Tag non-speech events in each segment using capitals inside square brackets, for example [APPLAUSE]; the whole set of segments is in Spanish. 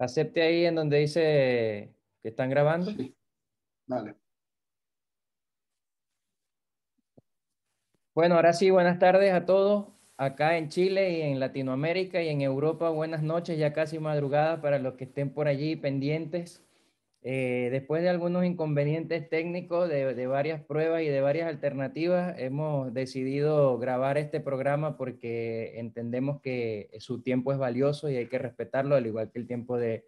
Acepte ahí en donde dice que están grabando. Sí. Vale. Bueno, ahora sí, buenas tardes a todos. Acá en Chile y en Latinoamérica y en Europa, buenas noches, ya casi madrugada para los que estén por allí pendientes. Eh, después de algunos inconvenientes técnicos, de, varias pruebas y de varias alternativas, hemos decidido grabar este programa porque entendemos que su tiempo es valioso y hay que respetarlo, al igual que el tiempo de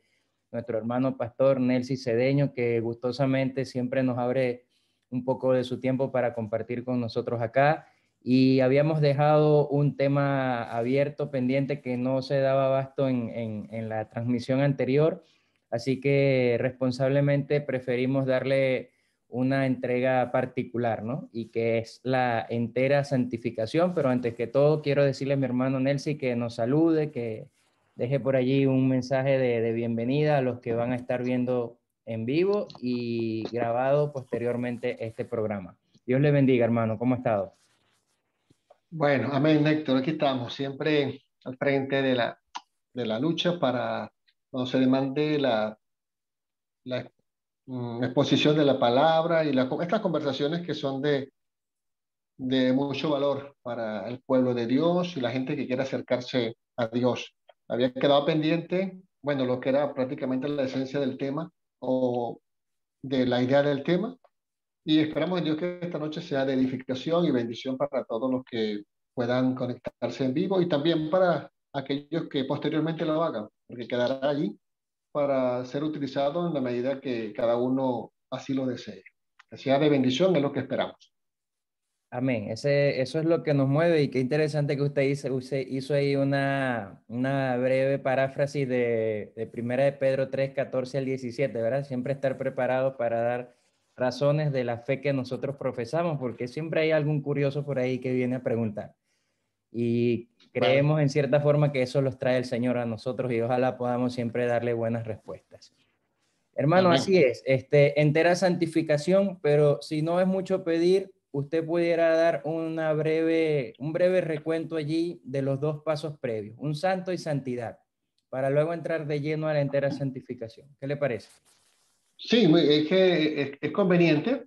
nuestro hermano pastor Nelsi Cedeño, que gustosamente siempre nos abre un poco de su tiempo para compartir con nosotros acá. Y habíamos dejado un tema abierto, pendiente, que no se daba abasto en la transmisión anterior Así que responsablemente preferimos darle una entrega particular, ¿no? Y que es la entera santificación, pero antes que todo quiero decirle a mi hermano Nelsi que nos salude, que deje por allí un mensaje de, de bienvenida a los que van a estar viendo en vivo y grabado posteriormente este programa. Dios le bendiga, hermano. ¿Cómo ha estado? Bueno, amén, Héctor. Aquí estamos, siempre al frente de la, de la lucha para cuando se demande la, la mm, exposición de la palabra y la, estas conversaciones que son de, de mucho valor para el pueblo de Dios y la gente que quiere acercarse a Dios. Había quedado pendiente, bueno, lo que era prácticamente la esencia del tema o de la idea del tema. Y esperamos en Dios que esta noche sea de edificación y bendición para todos los que puedan conectarse en vivo y también para aquellos que posteriormente lo hagan, porque quedará allí para ser utilizado en la medida que cada uno así lo desee. Que sea de bendición es lo que esperamos. Amén. Ese, eso es lo que nos mueve y qué interesante que usted hizo, usted hizo ahí una, una breve paráfrasis de, de Primera de Pedro 3, 14 al 17, ¿verdad? Siempre estar preparado para dar razones de la fe que nosotros profesamos, porque siempre hay algún curioso por ahí que viene a preguntar. Y creemos en cierta forma que eso los trae el Señor a nosotros y ojalá podamos siempre darle buenas respuestas. Hermano, Amén. así es, este, entera santificación, pero si no es mucho pedir, usted pudiera dar una breve, un breve recuento allí de los dos pasos previos, un santo y santidad, para luego entrar de lleno a la entera santificación. ¿Qué le parece? Sí, es que es, es conveniente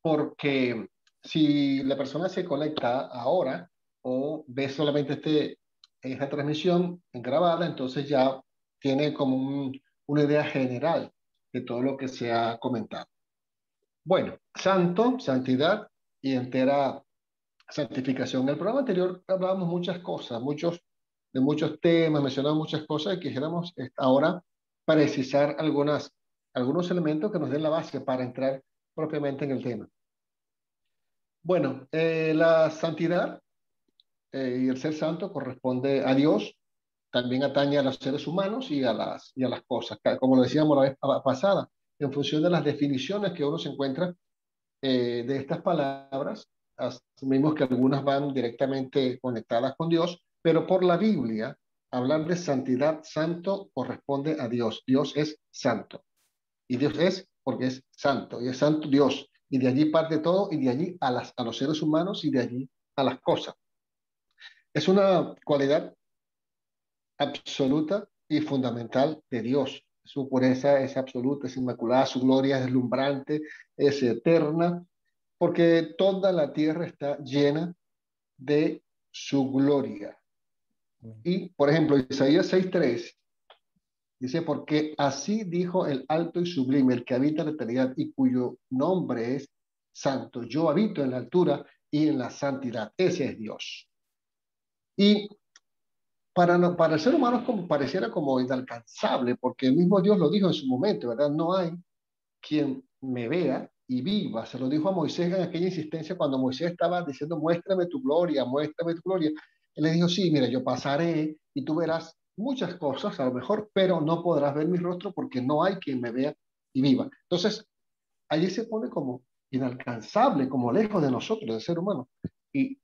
porque si la persona se conecta ahora, o ve solamente este, esta transmisión grabada, entonces ya tiene como un, una idea general de todo lo que se ha comentado. Bueno, santo, santidad y entera santificación. En el programa anterior hablábamos muchas cosas, muchos, de muchos temas, mencionamos muchas cosas y quisiéramos ahora precisar algunas, algunos elementos que nos den la base para entrar propiamente en el tema. Bueno, eh, la santidad eh, y el ser santo corresponde a Dios, también atañe a los seres humanos y a las, y a las cosas, como lo decíamos la vez pasada, en función de las definiciones que uno se encuentra eh, de estas palabras, asumimos que algunas van directamente conectadas con Dios, pero por la Biblia, hablar de santidad, santo, corresponde a Dios. Dios es santo. Y Dios es porque es santo, y es santo Dios. Y de allí parte todo, y de allí a, las, a los seres humanos, y de allí a las cosas. Es una cualidad absoluta y fundamental de Dios. Su pureza es absoluta, es inmaculada, su gloria es deslumbrante, es eterna, porque toda la tierra está llena de su gloria. Y, por ejemplo, Isaías 6.3 dice, porque así dijo el alto y sublime, el que habita la eternidad y cuyo nombre es santo. Yo habito en la altura y en la santidad. Ese es Dios. Y para, para el ser humano como, pareciera como inalcanzable, porque el mismo Dios lo dijo en su momento, ¿verdad? No hay quien me vea y viva. Se lo dijo a Moisés en aquella insistencia cuando Moisés estaba diciendo, muéstrame tu gloria, muéstrame tu gloria. Él le dijo, sí, mira, yo pasaré y tú verás muchas cosas a lo mejor, pero no podrás ver mi rostro porque no hay quien me vea y viva. Entonces, allí se pone como inalcanzable, como lejos de nosotros, del ser humano. Y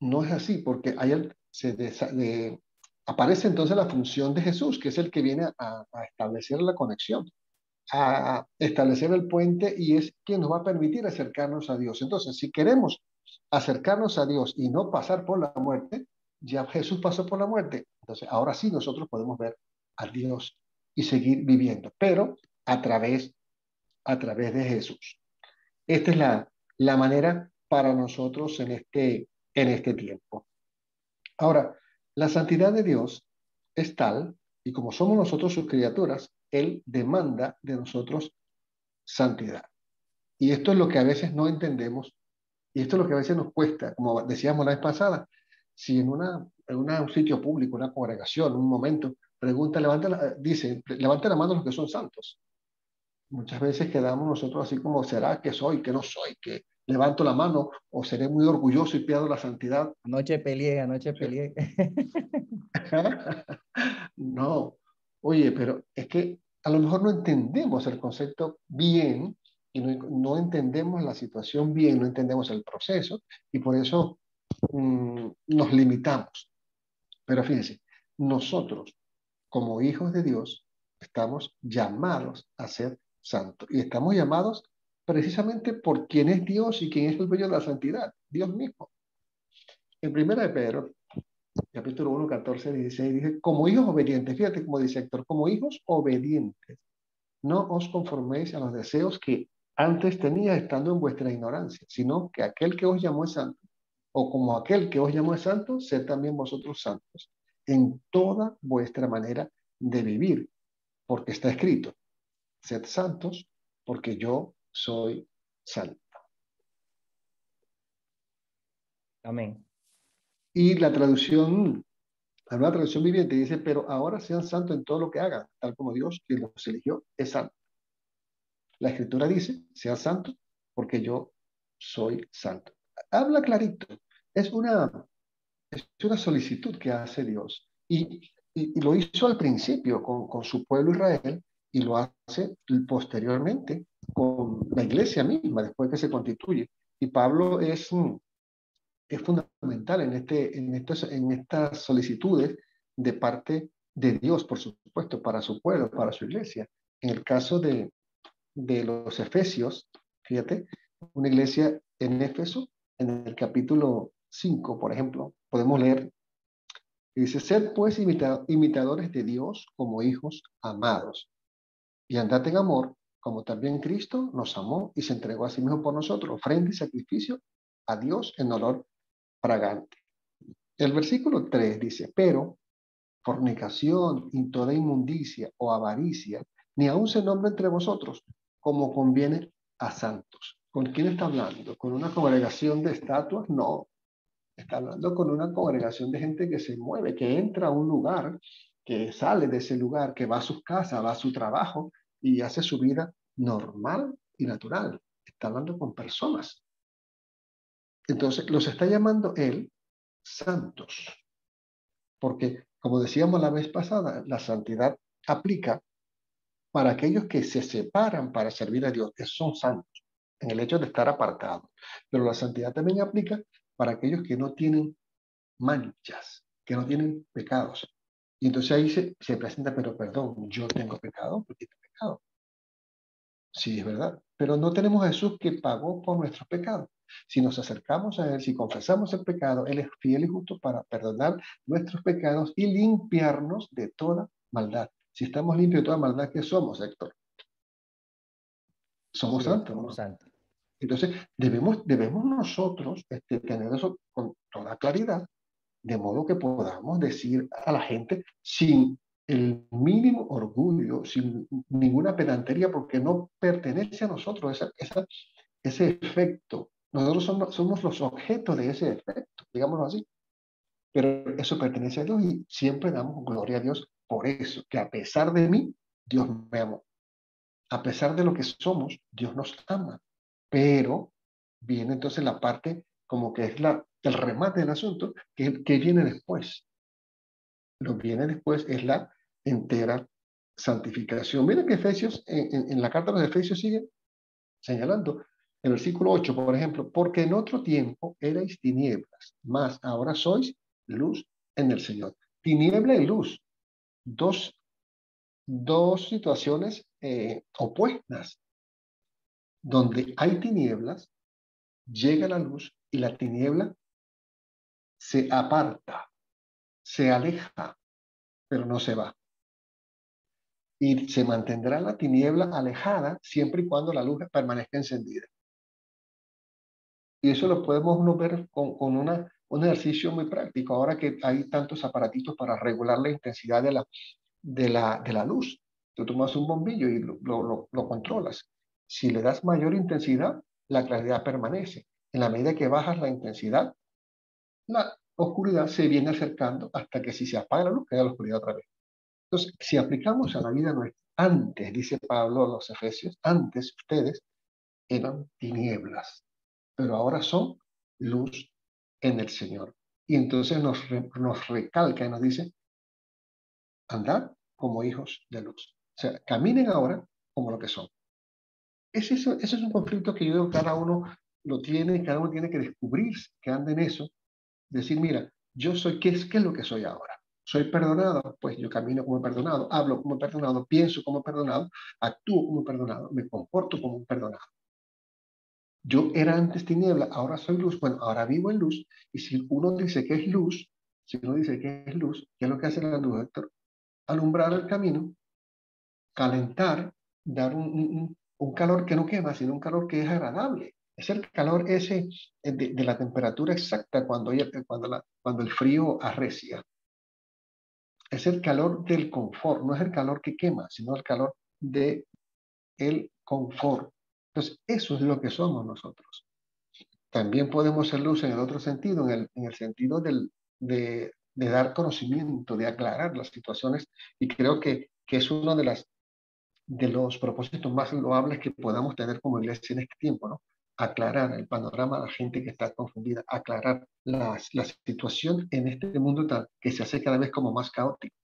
no es así, porque hay se de, aparece entonces la función de Jesús, que es el que viene a, a, establecer la conexión, a establecer el puente y es quien nos va a permitir acercarnos a Dios. Entonces, si queremos acercarnos a Dios y no pasar por la muerte, ya Jesús pasó por la muerte. Entonces, ahora sí nosotros podemos ver a Dios y seguir viviendo, pero a través, a través de Jesús. Esta es la, la manera para nosotros en este, en este tiempo. Ahora, la santidad de Dios es tal, y como somos nosotros sus criaturas, Él demanda de nosotros santidad. Y esto es lo que a veces no entendemos, y esto es lo que a veces nos cuesta, como decíamos la vez pasada, si en, una, en un sitio público, una congregación, un momento, pregunta, levanta la, dice, levanta la mano los que son santos. Muchas veces quedamos nosotros así como, ¿será que soy, que no soy, que levanto la mano o seré muy orgulloso y pierdo la santidad? Anoche peleé, anoche peleé. [LAUGHS] no, oye, pero es que a lo mejor no entendemos el concepto bien y no, entendemos la situación bien, no entendemos el proceso y por eso mm, nos limitamos. Pero fíjense, nosotros como hijos de Dios estamos llamados a ser santos y estamos llamados precisamente por quién es Dios y quién es el dueño de la santidad, Dios mismo. En primera de Pedro, capítulo 1, 14, 16, dice, como hijos obedientes, fíjate como dice Héctor, como hijos obedientes, no os conforméis a los deseos que antes tenía estando en vuestra ignorancia, sino que aquel que os llamó es santo, o como aquel que os llamó es santo, sed también vosotros santos, en toda vuestra manera de vivir, porque está escrito, sed santos, porque yo soy santo. Amén. Y la traducción, la nueva traducción viviente dice, pero ahora sean santos en todo lo que hagan, tal como Dios, quien los eligió, es santo. La escritura dice, sean santos porque yo soy santo. Habla clarito. Es una, es una solicitud que hace Dios. Y, y, lo hizo al principio con, con su pueblo Israel y lo hace posteriormente con la iglesia misma, después que se constituye. Y Pablo es, es fundamental en, este, en, estos, en estas solicitudes de parte de Dios, por supuesto, para su pueblo, para su iglesia. En el caso de, de los Efesios, fíjate, una iglesia en Éfeso, en el capítulo 5, por ejemplo, podemos leer, dice, sed pues imitadores de Dios como hijos amados, y andad en amor, como también Cristo nos amó y se entregó a sí mismo por nosotros, ofrenda y sacrificio a Dios en olor fragante. El versículo 3 dice, pero fornicación y toda inmundicia o avaricia, ni aun se nombra entre vosotros, como conviene a santos. ¿Con quién está hablando? ¿Con una congregación de estatuas? No. Está hablando con una congregación de gente que se mueve, que entra a un lugar, que sale de ese lugar, que va a sus casas, va a su trabajo y hace su vida normal y natural. Está hablando con personas. Entonces, los está llamando él santos. Porque, como decíamos la vez pasada, la santidad aplica para aquellos que se separan para servir a Dios, que son santos, en el hecho de estar apartados. Pero la santidad también aplica para aquellos que no tienen manchas, que no tienen pecados. Y entonces ahí se, se presenta, pero perdón, yo tengo pecado, porque tengo pecado. Sí, es verdad. Pero no tenemos a Jesús que pagó por nuestros pecados. Si nos acercamos a Él, si confesamos el pecado, Él es fiel y justo para perdonar nuestros pecados y limpiarnos de toda maldad. Si estamos limpios de toda maldad, ¿qué somos, Héctor? Somos santos. Somos santos. Entonces, debemos, debemos nosotros este, tener eso con toda claridad, de modo que podamos decir a la gente sin el mínimo orgullo, sin ninguna pedantería, porque no pertenece a nosotros esa, ese efecto. Nosotros somos, somos los objetos de ese efecto, digámoslo así. Pero eso pertenece a Dios y siempre damos gloria a Dios por eso, que a pesar de mí, Dios me amó. A pesar de lo que somos, Dios nos ama. Pero viene entonces la parte como que es la, el remate del asunto, que, que viene después. Lo que viene después es la entera santificación. Miren que Efesios, en, en la carta de los Efesios sigue señalando, el versículo 8, por ejemplo, porque en otro tiempo erais tinieblas, mas ahora sois luz en el Señor. Tiniebla y luz dos, dos situaciones eh, opuestas. Donde hay tinieblas, llega la luz y la tiniebla se aparta, se aleja, pero no se va. Y se mantendrá la tiniebla alejada siempre y cuando la luz permanezca encendida. Y eso lo podemos ver con, con una, un ejercicio muy práctico, ahora que hay tantos aparatitos para regular la intensidad de la, de la, de la luz. Tú tomas un bombillo y lo, lo, lo controlas. Si le das mayor intensidad, la claridad permanece. En la medida que bajas la intensidad, la oscuridad se viene acercando hasta que si se apaga la luz, queda la oscuridad otra vez. Entonces, si aplicamos a la vida nuestra, antes, dice Pablo a los Efesios, antes ustedes eran tinieblas, pero ahora son luz en el Señor. Y entonces nos, recalca y nos dice, andad como hijos de luz. O sea, caminen ahora como lo que son. Ese, ese es un conflicto que yo digo cada uno lo tiene, cada uno tiene que descubrir que anda en eso, decir, mira, yo soy, ¿qué es, qué es lo que soy ahora? ¿Soy perdonado? Pues yo camino como perdonado, hablo como perdonado, pienso como perdonado, actúo como perdonado, me comporto como un perdonado. Yo era antes tiniebla, ahora soy luz. Bueno, ahora vivo en luz. Y si uno dice que es luz, si uno dice que es luz, ¿qué es lo que hace la luz, Héctor? Alumbrar el camino, calentar, dar un, un calor que no quema, sino un calor que es agradable. Es el calor ese eh, de, la temperatura exacta cuando, cuando, cuando el frío arrecia. Es el calor del confort, no es el calor que quema, sino el calor de el confort. Entonces, eso es lo que somos nosotros. También podemos ser luz en el otro sentido, en el, en el sentido del, de, de, dar conocimiento, de aclarar las situaciones, y creo que, que es uno de, las, de los propósitos más loables que podamos tener como iglesia en este tiempo, ¿no? Aclarar el panorama a la gente que está confundida, aclarar la, la situación en este mundo tal que se hace cada vez como más caótico.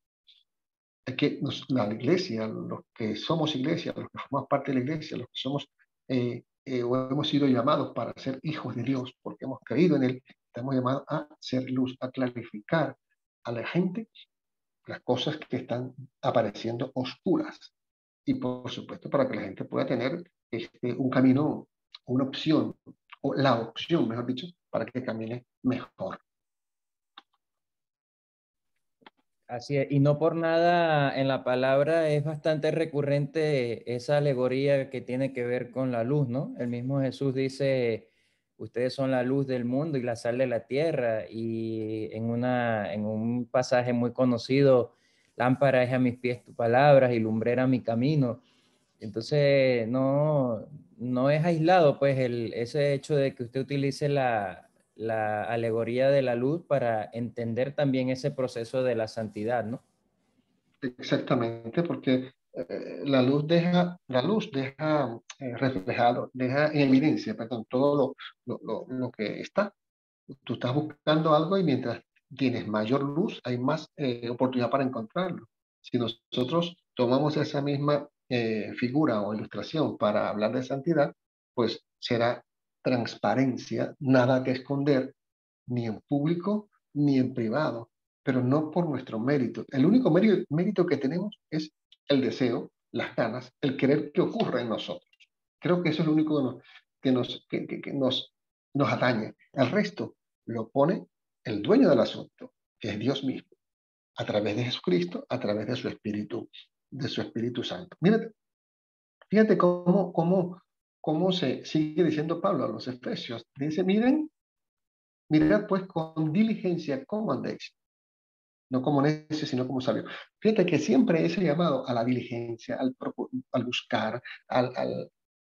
Es que la iglesia, los que somos iglesia, los que formamos parte de la iglesia, los que somos eh, eh, o hemos sido llamados para ser hijos de Dios porque hemos creído en Él, estamos llamados a ser luz, a clarificar a la gente las cosas que están apareciendo oscuras. Y por supuesto, para que la gente pueda tener este, un camino una opción, o la opción, mejor dicho, para que camine mejor. Así es, y no por nada en la palabra es bastante recurrente esa alegoría que tiene que ver con la luz, ¿no? El mismo Jesús dice, ustedes son la luz del mundo y la sal de la tierra, y en, una, en un pasaje muy conocido, lámpara es a mis pies tu palabras y lumbrera mi camino. Entonces, no, no es aislado, pues, el, ese hecho de que usted utilice la, la, alegoría de la luz para entender también ese proceso de la santidad, ¿no? Exactamente, porque eh, la luz deja, la luz deja eh, reflejado, deja en evidencia, perdón, todo lo, lo, lo, que está. Tú estás buscando algo y mientras tienes mayor luz, hay más eh, oportunidad para encontrarlo. Si nosotros tomamos esa misma eh, figura o ilustración para hablar de santidad, pues será transparencia, nada que esconder, ni en público ni en privado, pero no por nuestro mérito. El único mérito, que tenemos es el deseo, las ganas, el querer que ocurra en nosotros. Creo que eso es lo único que nos, que nos, que, nos, atañe. El resto lo pone el dueño del asunto, que es Dios mismo, a través de Jesucristo, a través de su Espíritu de su Espíritu Santo. Mírate, fíjate cómo, cómo, cómo se sigue diciendo Pablo a los Efesios. Dice, miren, mirad pues con diligencia cómo andéis. No como necio, sino como sabio. Fíjate que siempre ese llamado a la diligencia, al, al buscar, al, al,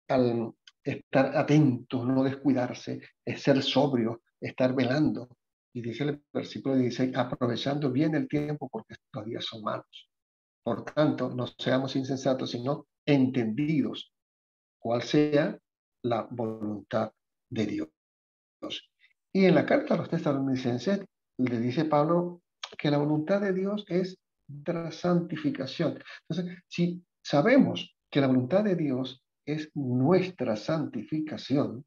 al estar atento, no descuidarse, es ser sobrio, estar velando. Y dice el versículo 16, aprovechando bien el tiempo porque estos días son malos. Por tanto, no seamos insensatos, sino entendidos cuál sea la voluntad de Dios. Y en la carta a los tesalonicenses le dice Pablo que la voluntad de Dios es la santificación. Entonces, si sabemos que la voluntad de Dios es nuestra santificación,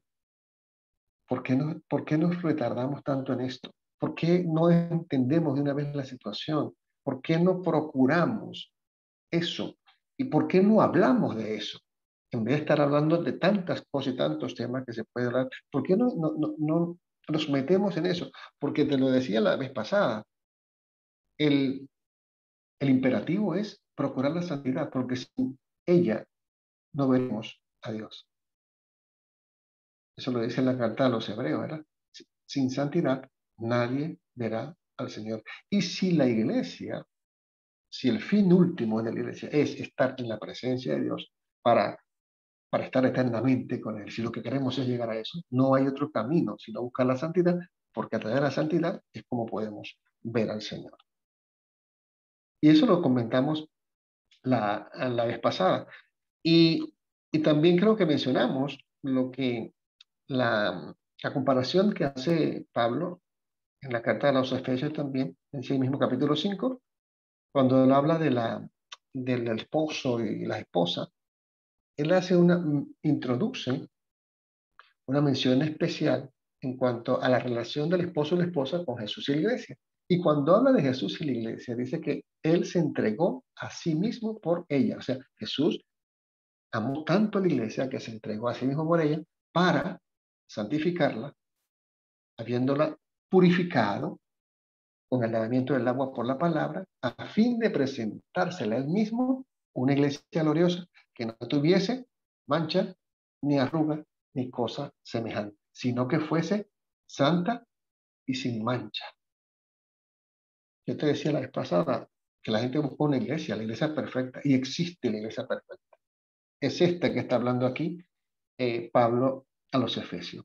¿por qué, no, ¿por qué nos retardamos tanto en esto? ¿Por qué no entendemos de una vez la situación? ¿Por qué no procuramos eso? ¿Y por qué no hablamos de eso? En vez de estar hablando de tantas cosas y tantos temas que se puede hablar, ¿por qué no, no, no, nos metemos en eso? Porque te lo decía la vez pasada, el, el imperativo es procurar la santidad, porque sin ella no veremos a Dios. Eso lo dice la carta a los hebreos, ¿verdad? Sin santidad nadie verá al Señor. Y si la iglesia, si el fin último de la iglesia es estar en la presencia de Dios para, para estar eternamente con Él, si lo que queremos es llegar a eso, no hay otro camino sino buscar la santidad, porque a través de la santidad es como podemos ver al Señor. Y eso lo comentamos la, la vez pasada. Y, y también creo que mencionamos lo que la, la comparación que hace Pablo en la carta de los Efesios también, en sí mismo capítulo 5, cuando él habla de la, del esposo y la esposa, él hace una, mm, introduce una mención especial en cuanto a la relación del esposo y la esposa con Jesús y la iglesia. Y cuando habla de Jesús y la iglesia, dice que Él se entregó a sí mismo por ella. O sea, Jesús amó tanto a la iglesia que se entregó a sí mismo por ella para santificarla, habiéndola purificado con el lavamiento del agua por la palabra, a fin de presentársela él mismo una iglesia gloriosa que no tuviese mancha, ni arruga, ni cosa semejante, sino que fuese santa y sin mancha. Yo te decía la vez pasada que la gente busca una iglesia, la iglesia perfecta, y existe la iglesia perfecta. Es esta que está hablando aquí eh, Pablo a los Efesios.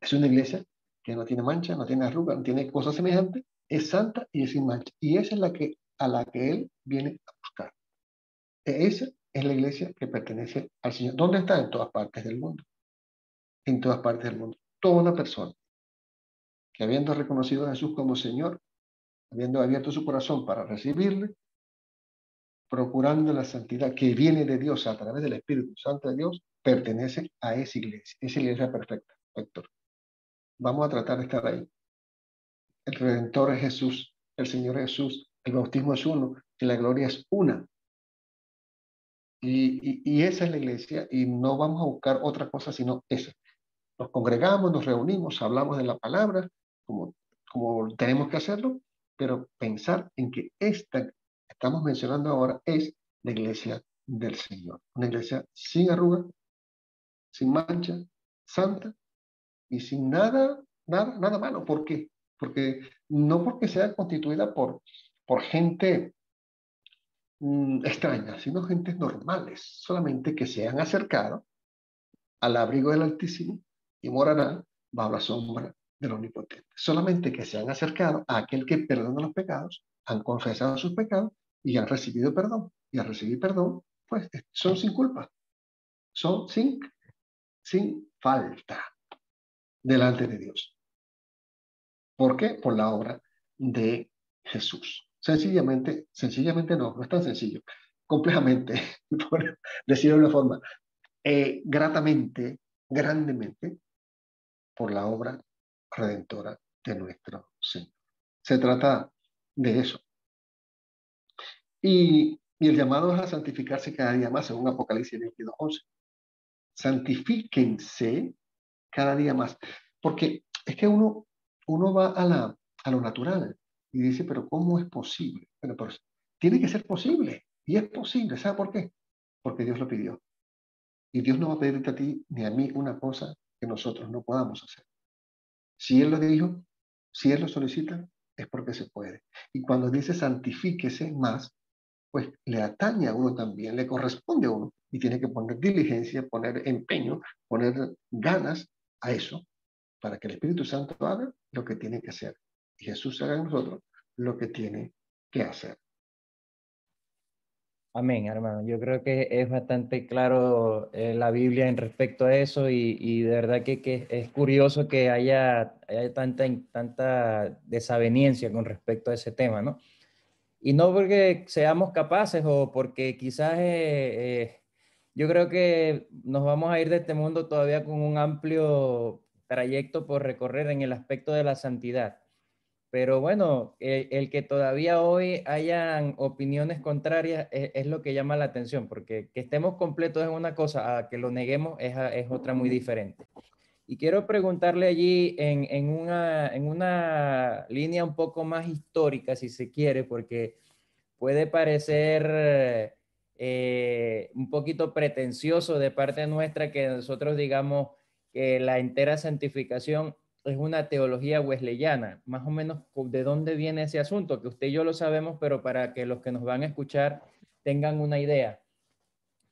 Es una iglesia que no tiene mancha, no tiene arruga, no tiene cosa semejante, es santa y es sin mancha. Y esa es la que, a la que Él viene a buscar. E esa es la iglesia que pertenece al Señor. ¿Dónde está? En todas partes del mundo. En todas partes del mundo. Toda persona que habiendo reconocido a Jesús como Señor, habiendo abierto su corazón para recibirle, procurando la santidad que viene de Dios a través del Espíritu Santo de Dios, pertenece a esa iglesia, esa iglesia perfecta, Héctor. Vamos a tratar de estar ahí. El Redentor es Jesús, el Señor Jesús, el bautismo es uno y la gloria es una. Y, y, esa es la iglesia y no vamos a buscar otra cosa sino esa. Nos congregamos, nos reunimos, hablamos de la palabra como, como tenemos que hacerlo, pero pensar en que esta que estamos mencionando ahora es la iglesia del Señor. Una iglesia sin arruga, sin mancha, santa y sin nada, nada, nada malo. ¿Por qué? Porque no porque sea constituida por, por gente mm, extraña, sino gentes normales, solamente que se han acercado al abrigo del Altísimo y morarán bajo la sombra del Omnipotente. Solamente que se han acercado a aquel que perdona los pecados, han confesado sus pecados y han recibido perdón. Y al recibir perdón, pues son sin culpa, son sin, sin falta delante de Dios. ¿Por qué? Por la obra de Jesús. Sencillamente, sencillamente no, no es tan sencillo. Complejamente, [LAUGHS] por decirlo de una forma, eh, gratamente, grandemente, por la obra redentora de nuestro Señor. Se trata de eso. Y, y el llamado es a santificarse cada día más, según Apocalipsis 22.11. Santifíquense cada día más. Porque es que uno, uno va a, la, a lo natural y dice, pero ¿cómo es posible? Bueno, pues tiene que ser posible. Y es posible. ¿Sabe por qué? Porque Dios lo pidió. Y Dios no va a pedirte a ti ni a mí una cosa que nosotros no podamos hacer. Si Él lo dijo, si Él lo solicita, es porque se puede. Y cuando dice santifíquese más, pues le atañe a uno también, le corresponde a uno. Y tiene que poner diligencia, poner empeño, poner ganas a eso para que el Espíritu Santo haga lo que tiene que hacer y Jesús haga en nosotros lo que tiene que hacer. Amén, hermano. Yo creo que es bastante claro eh, la Biblia en respecto a eso y, y de verdad que, que, es curioso que haya, haya, tanta, tanta desaveniencia con respecto a ese tema, ¿no? Y no porque seamos capaces o porque quizás eh, eh, yo creo que nos vamos a ir de este mundo todavía con un amplio trayecto por recorrer en el aspecto de la santidad. Pero bueno, el, que todavía hoy hayan opiniones contrarias es, lo que llama la atención, porque que estemos completos es una cosa, a que lo neguemos es, es otra muy diferente. Y quiero preguntarle allí en, en, una, en una línea un poco más histórica, si se quiere, porque puede parecer eh, un poquito pretencioso de parte nuestra que nosotros digamos que la entera santificación es una teología wesleyana. Más o menos, ¿de dónde viene ese asunto? Que usted y yo lo sabemos, pero para que los que nos van a escuchar tengan una idea.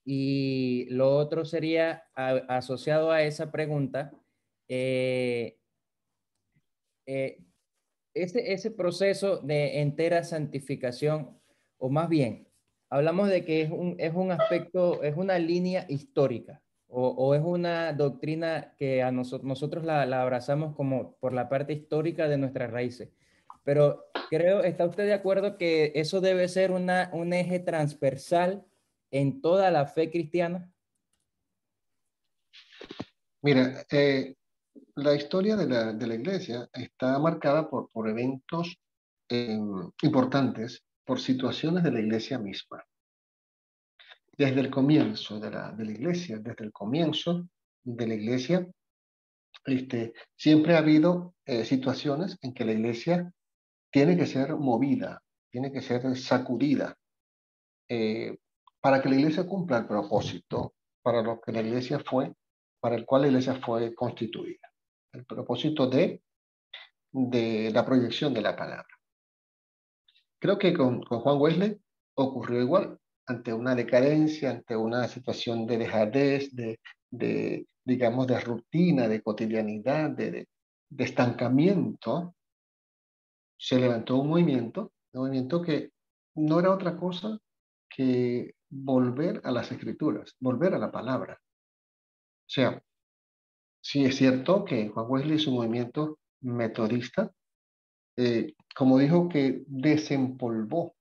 Y lo otro sería, asociado a esa pregunta, eh, eh, ese, ese proceso de entera santificación, o más bien, hablamos de que es un, es un aspecto, es una línea histórica o, o es una doctrina que a nosotros, nosotros la, la, abrazamos como por la parte histórica de nuestras raíces. Pero creo, ¿está usted de acuerdo que eso debe ser una, un eje transversal en toda la fe cristiana? Mira, eh, la historia de la, de la, iglesia está marcada por, por eventos eh, importantes por situaciones de la iglesia misma. Desde el comienzo de la, de la iglesia, desde el comienzo de la iglesia, este, siempre ha habido eh, situaciones en que la iglesia tiene que ser movida, tiene que ser sacudida, eh, para que la iglesia cumpla el propósito para lo que la iglesia fue, para el cual la iglesia fue constituida. El propósito de, de la proyección de la palabra. Creo que con, con Juan Wesley ocurrió igual, ante una decadencia, ante una situación de dejadez, de, de digamos, de rutina, de cotidianidad, de, de, de, estancamiento, se levantó un movimiento, un movimiento que no era otra cosa que volver a las escrituras, volver a la palabra. O sea, sí es cierto que Juan Wesley es un movimiento metodista, eh, como dijo que desempolvó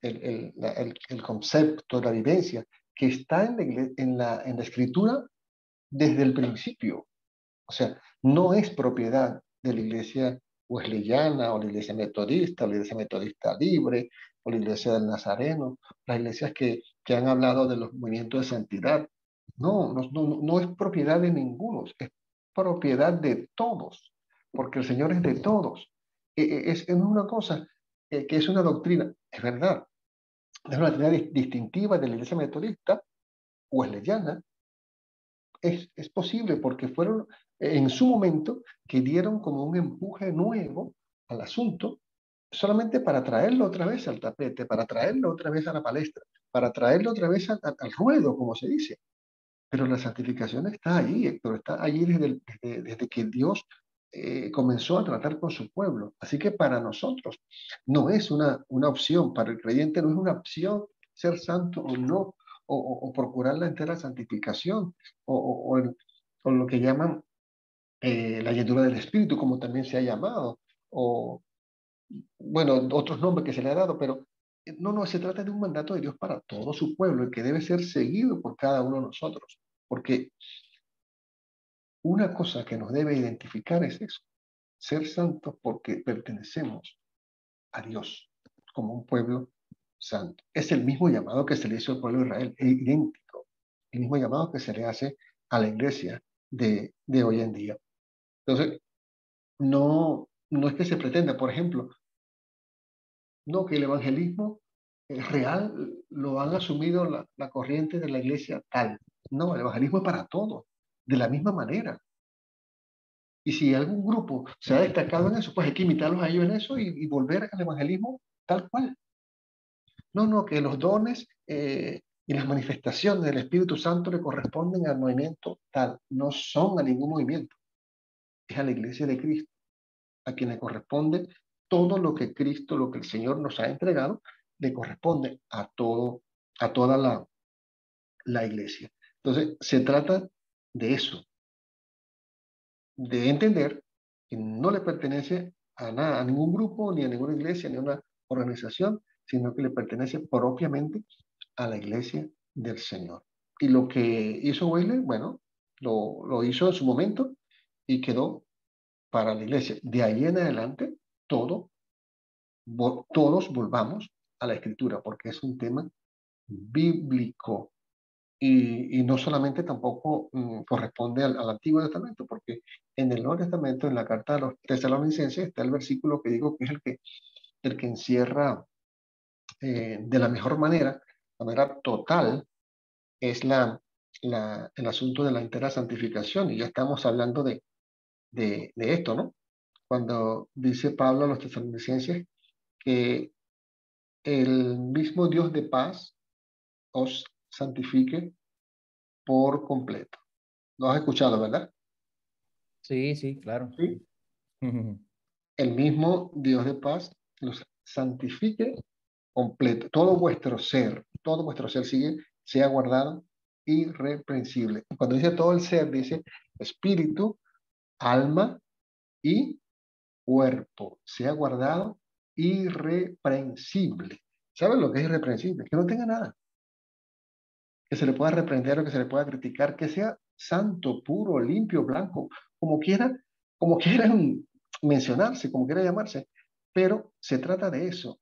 el, el, la, el, el, concepto, la vivencia, que está en la, en, la, en la escritura desde el principio. O sea, no es propiedad de la iglesia wesleyana o la iglesia metodista o la iglesia metodista libre o la iglesia del Nazareno, las iglesias que, que han hablado de los movimientos de santidad. No, no, no, no es propiedad de ninguno, es propiedad de todos, porque el Señor es de todos. E, e, es, es una cosa eh, que es una doctrina, es verdad, es una doctrina distintiva de la iglesia metodista wesleyana, es, es posible porque fueron en su momento que dieron como un empuje nuevo al asunto, solamente para traerlo otra vez al tapete, para traerlo otra vez a la palestra, para traerlo otra vez al, ruedo, como se dice. Pero la santificación está allí, Héctor, está allí desde, desde que Dios eh, comenzó a tratar con su pueblo. Así que para nosotros no es una, una opción, para el creyente no es una opción ser santo o no, o, procurar la entera santificación, o, lo que llaman eh, la llenura del Espíritu, como también se ha llamado, o, bueno, otros nombres que se le ha dado, pero no, no, se trata de un mandato de Dios para todo su pueblo, el que debe ser seguido por cada uno de nosotros, porque una cosa que nos debe identificar es eso, ser santos porque pertenecemos a Dios como un pueblo santo. Es el mismo llamado que se le hizo al pueblo de Israel, es idéntico, el mismo llamado que se le hace a la iglesia de, de hoy en día. Entonces, no, no es que se pretenda, por ejemplo, no, que el evangelismo es real lo han asumido la, la, corriente de la iglesia tal. No, el evangelismo es para todos, de la misma manera. Y si algún grupo se ha destacado en eso, pues hay que imitarlos a ellos en eso y, volver al evangelismo tal cual. No, no, que los dones eh, y las manifestaciones del Espíritu Santo le corresponden al movimiento tal, no son a ningún movimiento es a la iglesia de Cristo, a quien le corresponde todo lo que Cristo, lo que el Señor nos ha entregado, le corresponde a todo, a toda la, la iglesia. Entonces, se trata de eso, de entender que no le pertenece a nada, a ningún grupo, ni a ninguna iglesia, ni a una organización, sino que le pertenece propiamente a la iglesia del Señor. Y lo que hizo Wesley, bueno, lo, lo hizo en su momento, y quedó para la iglesia. De ahí en adelante, todo, todos volvamos a la escritura, porque es un tema bíblico y, y no solamente tampoco mm, corresponde al, al, Antiguo Testamento, porque en el Nuevo Testamento, en la carta de los tesalonicenses, está el versículo que digo que es el que, el que encierra eh, de la mejor manera, la manera total, es la, la, el asunto de la entera santificación. Y ya estamos hablando de, de, de esto, ¿no? Cuando dice Pablo a los tesalonicenses que el mismo Dios de paz os santifique por completo. Lo has escuchado, ¿verdad? Sí, sí, claro. Sí. [LAUGHS] El mismo Dios de paz los santifique completo. Todo vuestro ser, todo vuestro ser sigue, sea guardado irreprensible. Cuando dice todo el ser, dice espíritu, alma y cuerpo, sea guardado irreprensible. ¿Saben lo que es irreprensible? Que no tenga nada. Que se le pueda reprender o que se le pueda criticar, que sea santo, puro, limpio, blanco, como quiera, como [LAUGHS] quieran mencionarse, como quiera llamarse. Pero se trata de eso.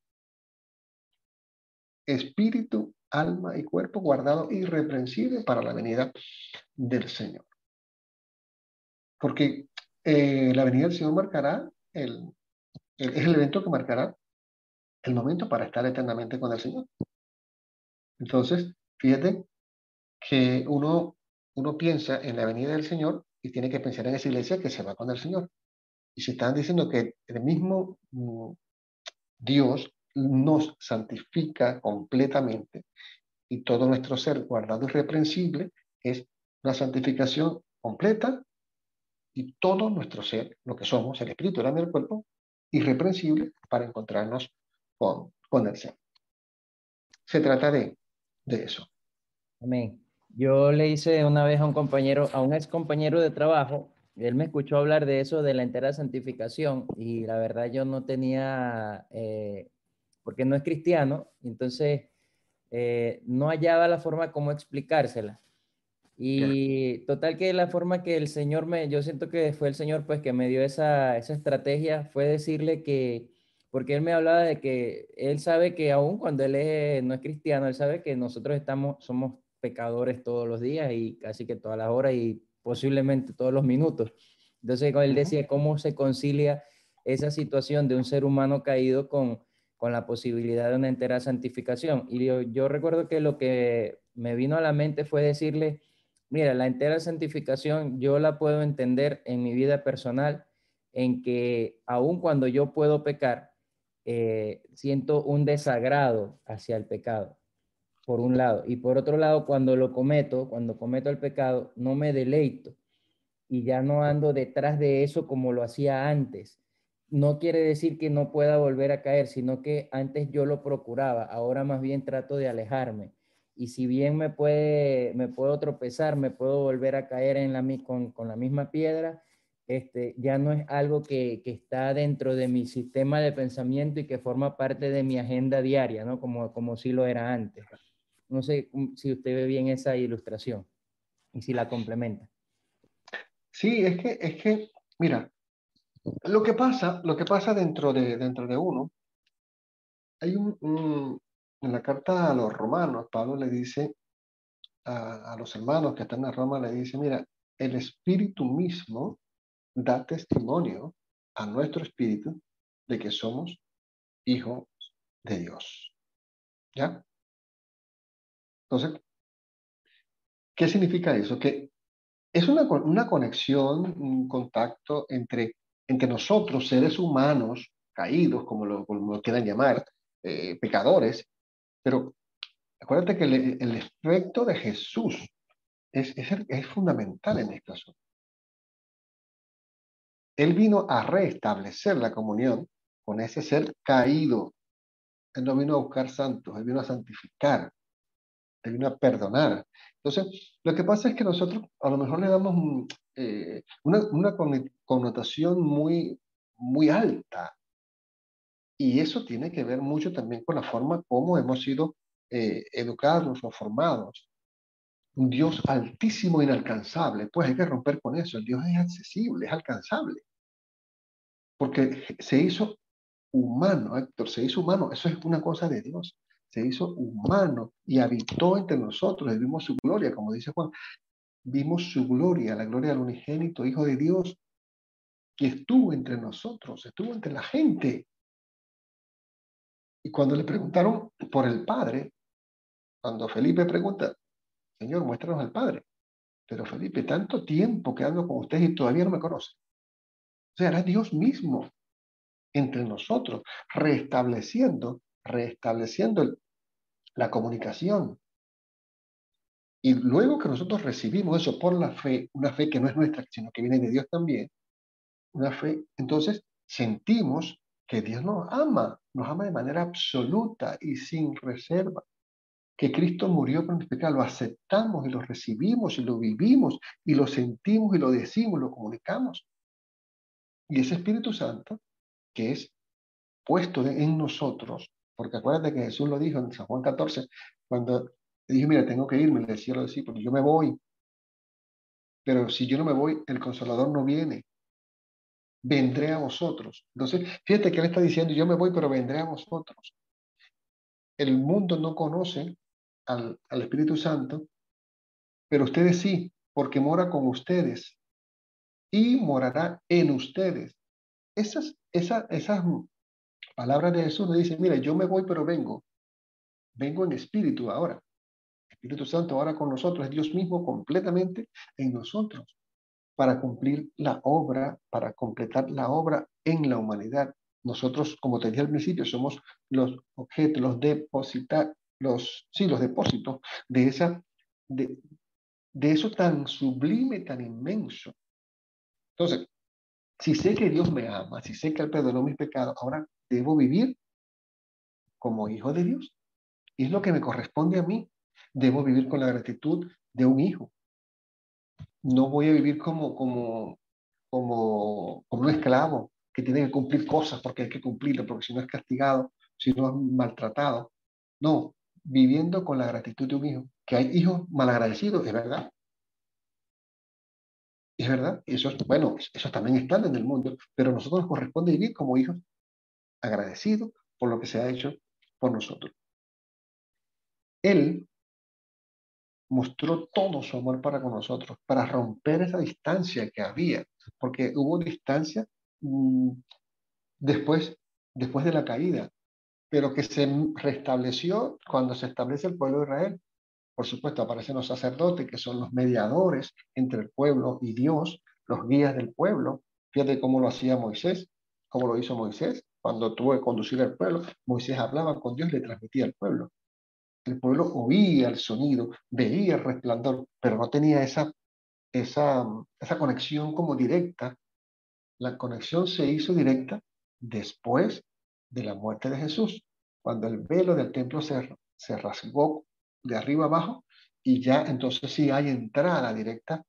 Espíritu, alma y cuerpo guardado irreprensible para la venida del Señor. Porque eh, la venida del Señor marcará el, es el evento que marcará el momento para estar eternamente con el Señor. Entonces, fíjate que uno, uno piensa en la venida del Señor y tiene que pensar en esa iglesia que se va con el Señor. Y se están diciendo que el mismo mm, Dios nos santifica completamente y todo nuestro ser guardado irreprensible es una santificación completa y todo nuestro ser, lo que somos, el espíritu, el alma y el cuerpo, irreprensible para encontrarnos con, con el Señor. Se trata de, de eso. Amén. Yo le hice una vez a un compañero, a un ex compañero de trabajo, él me escuchó hablar de eso, de la entera santificación, y la verdad yo no tenía, eh, porque no es cristiano, entonces eh, no hallaba la forma como explicársela. Y total que la forma que el Señor me, yo siento que fue el Señor pues que me dio esa, esa estrategia, fue decirle que, porque él me hablaba de que él sabe que aún cuando él no es cristiano, él sabe que nosotros estamos, somos pecadores todos los días y casi que todas las horas y posiblemente todos los minutos. Entonces él decía cómo se concilia esa situación de un ser humano caído con, con la posibilidad de una entera santificación. Y yo, yo recuerdo que lo que me vino a la mente fue decirle, Mira, la entera santificación yo la puedo entender en mi vida personal, en que aun cuando yo puedo pecar, eh, siento un desagrado hacia el pecado, por un lado. Y por otro lado, cuando lo cometo, cuando cometo el pecado, no me deleito y ya no ando detrás de eso como lo hacía antes. No quiere decir que no pueda volver a caer, sino que antes yo lo procuraba, ahora más bien trato de alejarme y si bien me, puede, me puedo tropezar, me puedo volver a caer en la, con, con la misma piedra, este, ya no es algo que, que, está dentro de mi sistema de pensamiento y que forma parte de mi agenda diaria, ¿no? Como, como si lo era antes. No sé si usted ve bien esa ilustración y si la complementa. Sí, es que, es que, mira, lo que pasa, lo que pasa dentro de, dentro de uno, hay un, en la carta a los romanos, Pablo le dice a, los hermanos que están en Roma, le dice, mira, el espíritu mismo da testimonio a nuestro espíritu de que somos hijos de Dios. ¿Ya? Entonces, ¿qué significa eso? Que es una, una conexión, un contacto entre, entre nosotros, seres humanos caídos, como lo, como lo quieran llamar, eh, pecadores, pero acuérdate que el, efecto de Jesús es, es, fundamental en este asunto. Él vino a restablecer la comunión con ese ser caído. Él no vino a buscar santos, él vino a santificar, él vino a perdonar. Entonces, lo que pasa es que nosotros a lo mejor le damos eh, una, una, connotación muy, muy alta y eso tiene que ver mucho también con la forma como hemos sido eh, educados o formados. Un Dios altísimo, inalcanzable, pues hay que romper con eso. El Dios es accesible, es alcanzable. Porque se hizo humano, Héctor, se hizo humano. Eso es una cosa de Dios. Se hizo humano y habitó entre nosotros y vimos su gloria, como dice Juan. Vimos su gloria, la gloria del unigénito, Hijo de Dios, que estuvo entre nosotros, estuvo entre la gente Y cuando le preguntaron por el Padre, cuando Felipe pregunta, Señor, muéstranos al Padre. Pero Felipe, tanto tiempo que ando con ustedes y todavía no me conoce. O sea, era Dios mismo entre nosotros, restableciendo, restableciendo la comunicación. Y luego que nosotros recibimos eso por la fe, una fe que no es nuestra, sino que viene de Dios también, una fe, entonces sentimos que Dios nos ama, nos ama de manera absoluta y sin reserva. Que Cristo murió por nuestro pecado, lo aceptamos y lo recibimos y lo vivimos y lo sentimos y lo decimos, lo comunicamos. Y ese Espíritu Santo, que es puesto en nosotros, porque acuérdate que Jesús lo dijo en San Juan 14, cuando dijo, mira, tengo que irme, le decía a los discípulos, yo me voy, pero si yo no me voy, el consolador no viene vendré a vosotros. Entonces, fíjate que él está diciendo, yo me voy, pero vendré a vosotros. El mundo no conoce al, Espíritu Santo, pero ustedes sí, porque mora con ustedes y morará en ustedes. Esas, esas, esas palabras de Jesús le dicen, mira, yo me voy, pero vengo. Vengo en espíritu ahora. Espíritu Santo ahora con nosotros, es Dios mismo completamente en nosotros para cumplir la obra, para completar la obra en la humanidad. Nosotros, como te dije al principio, somos los objetos, los depositar, los, sí, los depósitos de, esa, de, de eso tan sublime, tan inmenso. Entonces, si sé que Dios me ama, si sé que Él perdonó mis pecados, ahora debo vivir como hijo de Dios. Es lo que me corresponde a mí. Debo vivir con la gratitud de un hijo no voy a vivir como, como, como, como un esclavo que tiene que cumplir cosas porque hay que cumplirlo, porque si no es castigado, si no es maltratado. No, viviendo con la gratitud de un hijo. Que hay hijos malagradecidos, es verdad. Es verdad, eso es, bueno, eso también está en el mundo, pero a nosotros nos corresponde vivir como hijos agradecidos por lo que se ha hecho por nosotros. Él mostró todo su amor para con nosotros, para romper esa distancia que había, porque hubo distancia mm, después, después de la caída, pero que se restableció cuando se establece el pueblo de Israel. Por supuesto, aparecen los sacerdotes, que son los mediadores entre el pueblo y Dios, los guías del pueblo. Fíjate cómo lo hacía Moisés, cómo lo hizo Moisés. Cuando tuvo que conducir al pueblo, Moisés hablaba con Dios le transmitía al pueblo. El pueblo oía el sonido, veía el resplandor, pero no tenía esa, esa, esa conexión como directa. La conexión se hizo directa después de la muerte de Jesús, cuando el velo del templo se, se rasgó de arriba abajo y ya entonces sí hay entrada directa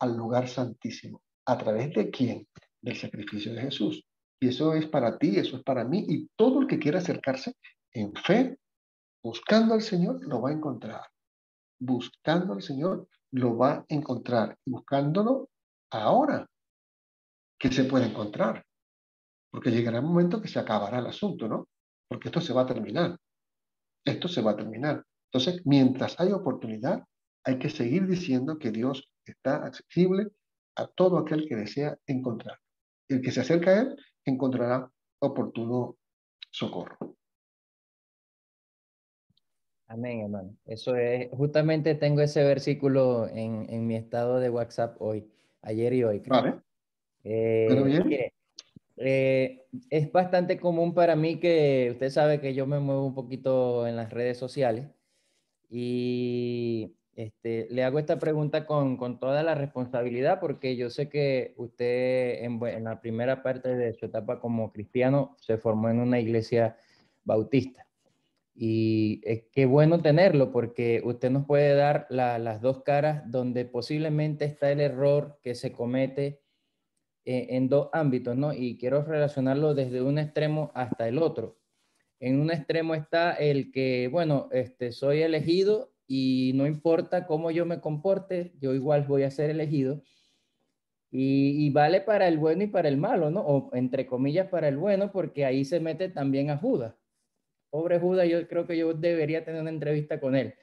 al lugar santísimo. ¿A través de quién? Del sacrificio de Jesús. Y eso es para ti, eso es para mí y todo el que quiera acercarse en fe Buscando al Señor lo va a encontrar. Buscando al Señor lo va a encontrar. Buscándolo ahora que se puede encontrar. Porque llegará un momento que se acabará el asunto, ¿no? Porque esto se va a terminar. Esto se va a terminar. Entonces, mientras hay oportunidad, hay que seguir diciendo que Dios está accesible a todo aquel que desea encontrar. El que se acerca a Él encontrará oportuno socorro. Amén, hermano. Eso es, justamente tengo ese versículo en, en mi estado de WhatsApp hoy, ayer y hoy. Creo. Vale. Eh, eh, es bastante común para mí que usted sabe que yo me muevo un poquito en las redes sociales y este, le hago esta pregunta con, con, toda la responsabilidad porque yo sé que usted en, la primera parte de su etapa como cristiano se formó en una iglesia bautista. Y es qué bueno tenerlo porque usted nos puede dar las dos caras donde posiblemente está el error que se comete en, en dos ámbitos, ¿no? Y quiero relacionarlo desde un extremo hasta el otro. En un extremo está el que, bueno, este, soy elegido y no importa cómo yo me comporte, yo igual voy a ser elegido. Y, vale para el bueno y para el malo, ¿no? O entre comillas para el bueno, porque ahí se mete también a Judas pobre Judas, yo creo que yo debería tener una entrevista con él.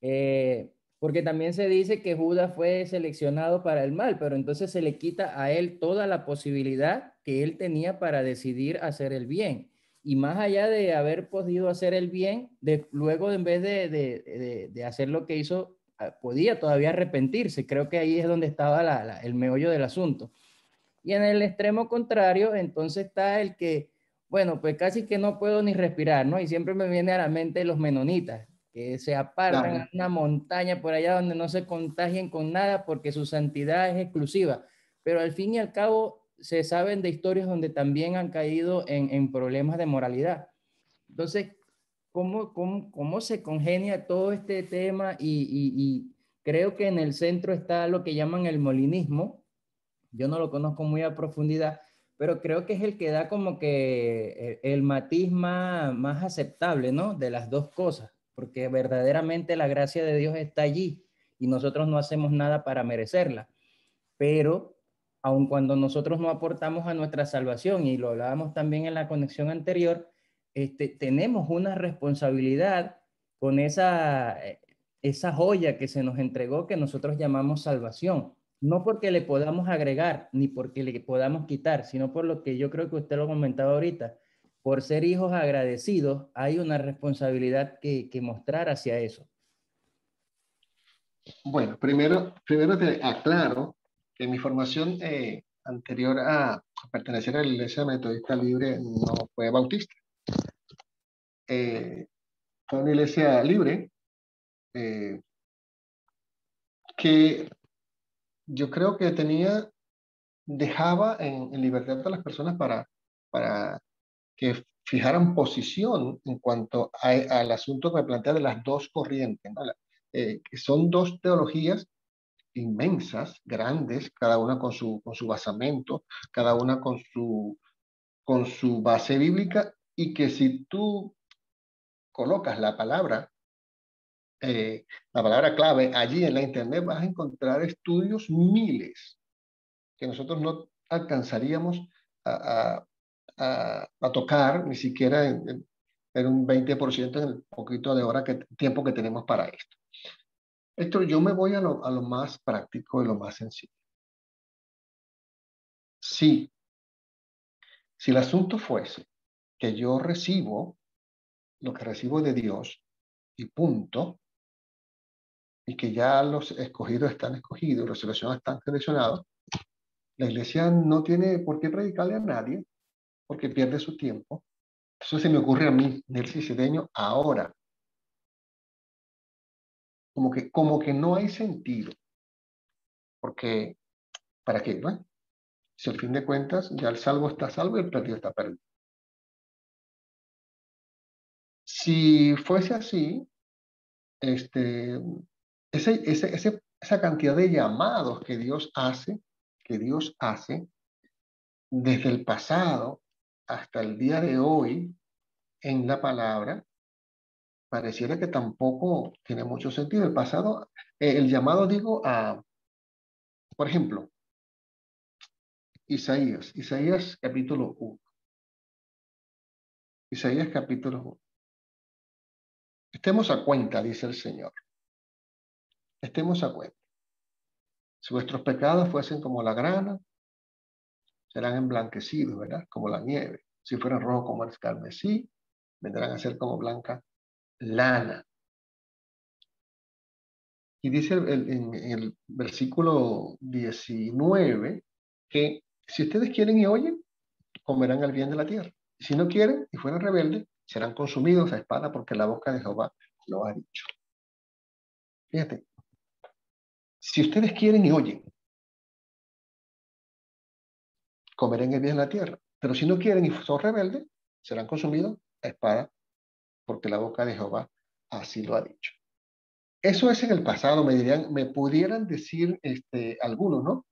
Eh, porque también se dice que Judas fue seleccionado para el mal, pero entonces se le quita a él toda la posibilidad que él tenía para decidir hacer el bien. Y más allá de haber podido hacer el bien, de, luego en vez de, de, de, hacer lo que hizo, ah, podía todavía arrepentirse. Creo que ahí es donde estaba la, el meollo del asunto. Y en el extremo contrario, entonces está el que, bueno, pues casi que no puedo ni respirar, ¿no? Y siempre me viene a la mente los menonitas, que se apartan a una montaña por allá donde no se contagien con nada porque su santidad es exclusiva. Pero al fin y al cabo se saben de historias donde también han caído en, en problemas de moralidad. Entonces, ¿cómo, cómo, cómo se congenia todo este tema? Y, creo que en el centro está lo que llaman el molinismo, yo no lo conozco muy a profundidad, pero creo que es el que da como que el, matiz más, más aceptable, ¿no? De las dos cosas, porque verdaderamente la gracia de Dios está allí y nosotros no hacemos nada para merecerla. Pero aun cuando nosotros no aportamos a nuestra salvación, y lo hablábamos también en la conexión anterior, este, tenemos una responsabilidad con esa, esa joya que se nos entregó que nosotros llamamos salvación no porque le podamos agregar ni porque le podamos quitar, sino por lo que yo creo que usted lo comentaba ahorita, por ser hijos agradecidos, hay una responsabilidad que, mostrar hacia eso. Bueno, primero, primero te aclaro que mi formación eh, anterior a, pertenecer a la Iglesia Metodista Libre no fue bautista. Eh, fue una iglesia libre eh, que yo creo que tenía, dejaba en, libertad a las personas para, para que fijaran posición en cuanto al asunto que me plantea de las dos corrientes, eh, que son dos teologías inmensas, grandes, cada una con su, con su basamento, cada una con su, con su base bíblica, y que si tú colocas la palabra eh, la palabra clave, allí en la internet vas a encontrar estudios miles que nosotros no alcanzaríamos a, a, a, tocar ni siquiera en, en, un 20% en el poquito de hora tiempo que tenemos para esto. Esto yo me voy a lo, más práctico y lo más sencillo. Sí, si el asunto fuese que yo recibo lo que recibo de Dios y punto, y que ya los escogidos están escogidos, los seleccionados están seleccionados, la iglesia no tiene por qué predicarle a nadie porque pierde su tiempo. Eso se me ocurre a mí, Nelson Cedeño, ahora. Como que, como que no hay sentido. Porque, ¿para qué? No? Si al fin de cuentas ya el salvo está salvo y el perdido está perdido. Si fuese así, este, esa cantidad de llamados que Dios hace, que Dios hace desde el pasado hasta el día de hoy en la palabra, pareciera que tampoco tiene mucho sentido. El pasado, eh, el llamado, digo, a, por ejemplo, Isaías, Isaías capítulo 1. Isaías capítulo 1. Estemos a cuenta, dice el Señor. Estemos a cuenta. Si vuestros pecados fuesen como la grana, serán emblanquecidos, ¿verdad? Como la nieve. Si fueran rojos como el carmesí, vendrán a ser como blanca lana. Y dice en el versículo 19 que si ustedes quieren y oyen, comerán el bien de la tierra. Si no quieren y fueran rebeldes, serán consumidos a espada porque la boca de Jehová lo ha dicho. Fíjate, si ustedes quieren y oyen, comerán el bien en la tierra. Pero si no quieren y son rebeldes, serán consumidos a espada, porque la boca de Jehová así lo ha dicho. Eso es en el pasado, me dirían, me pudieran decir este, algunos, ¿no?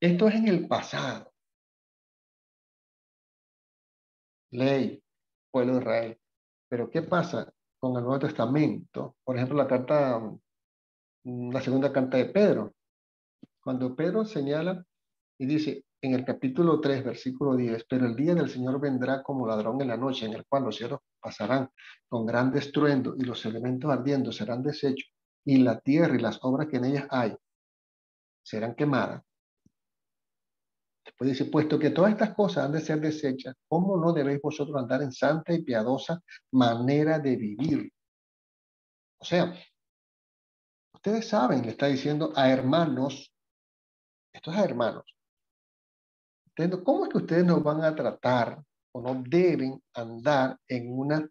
Esto es en el pasado. Ley, pueblo de Israel. Pero ¿qué pasa con el Nuevo Testamento? Por ejemplo, la carta la segunda carta de Pedro. Cuando Pedro señala y dice en el capítulo 3, versículo 10, pero el día del Señor vendrá como ladrón en la noche, en el cual los cielos pasarán con gran estruendo y los elementos ardiendo serán deshechos y la tierra y las obras que en ellas hay serán quemadas. Después dice, puesto que todas estas cosas han de ser desechas, ¿cómo no debéis vosotros andar en santa y piadosa manera de vivir? O sea, ustedes saben, le está diciendo a hermanos, esto es a hermanos, ¿cómo es que ustedes nos van a tratar o no deben andar en una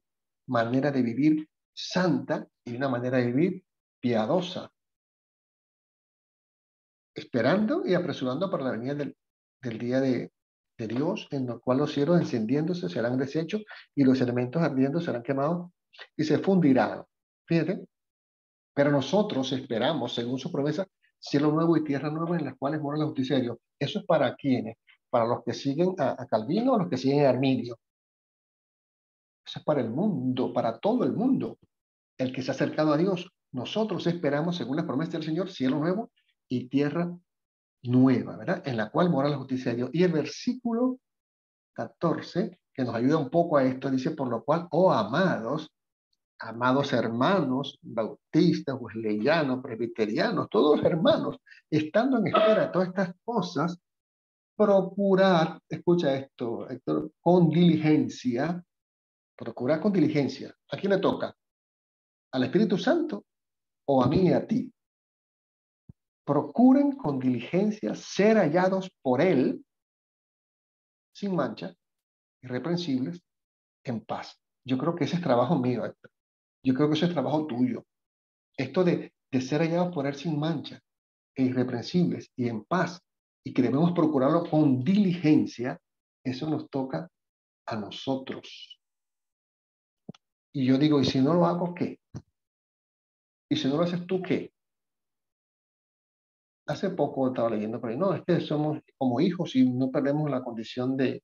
manera de vivir santa y una manera de vivir piadosa? Esperando y apresurando para la venida del, día de, de Dios, en el cual los cielos encendiéndose serán deshechos y los elementos ardiendo serán quemados y se fundirán. Fíjate, pero nosotros esperamos, según su promesa, cielo nuevo y tierra nueva en las cuales mora la justicia de Dios. Eso es para quienes, para los que siguen a, Calvino o los que siguen a Arminio. Eso es para el mundo, para todo el mundo. El que se ha acercado a Dios. Nosotros esperamos, según la promesa del Señor, cielo nuevo y tierra nueva, ¿verdad? En la cual mora la justicia de Dios. Y el versículo 14, que nos ayuda un poco a esto, dice, por lo cual, oh amados, amados hermanos, bautistas, wesleyanos, presbiterianos, todos hermanos, estando en espera de todas estas cosas, procurar, escucha esto, Héctor, con diligencia, procurar con diligencia. ¿A quién le toca? ¿Al Espíritu Santo o a mí y a ti? Procuren con diligencia ser hallados por Él, sin mancha, irreprensibles, en paz. Yo creo que ese es trabajo mío, Héctor. Yo creo que ese es trabajo tuyo. Esto de, de ser hallados por Él sin mancha, e irreprensibles y en paz, y que debemos procurarlo con diligencia, eso nos toca a nosotros. Y yo digo, ¿y si no lo hago, qué? ¿Y si no lo haces tú, qué? Hace poco estaba leyendo por ahí, no, es que somos como hijos y no perdemos la condición de,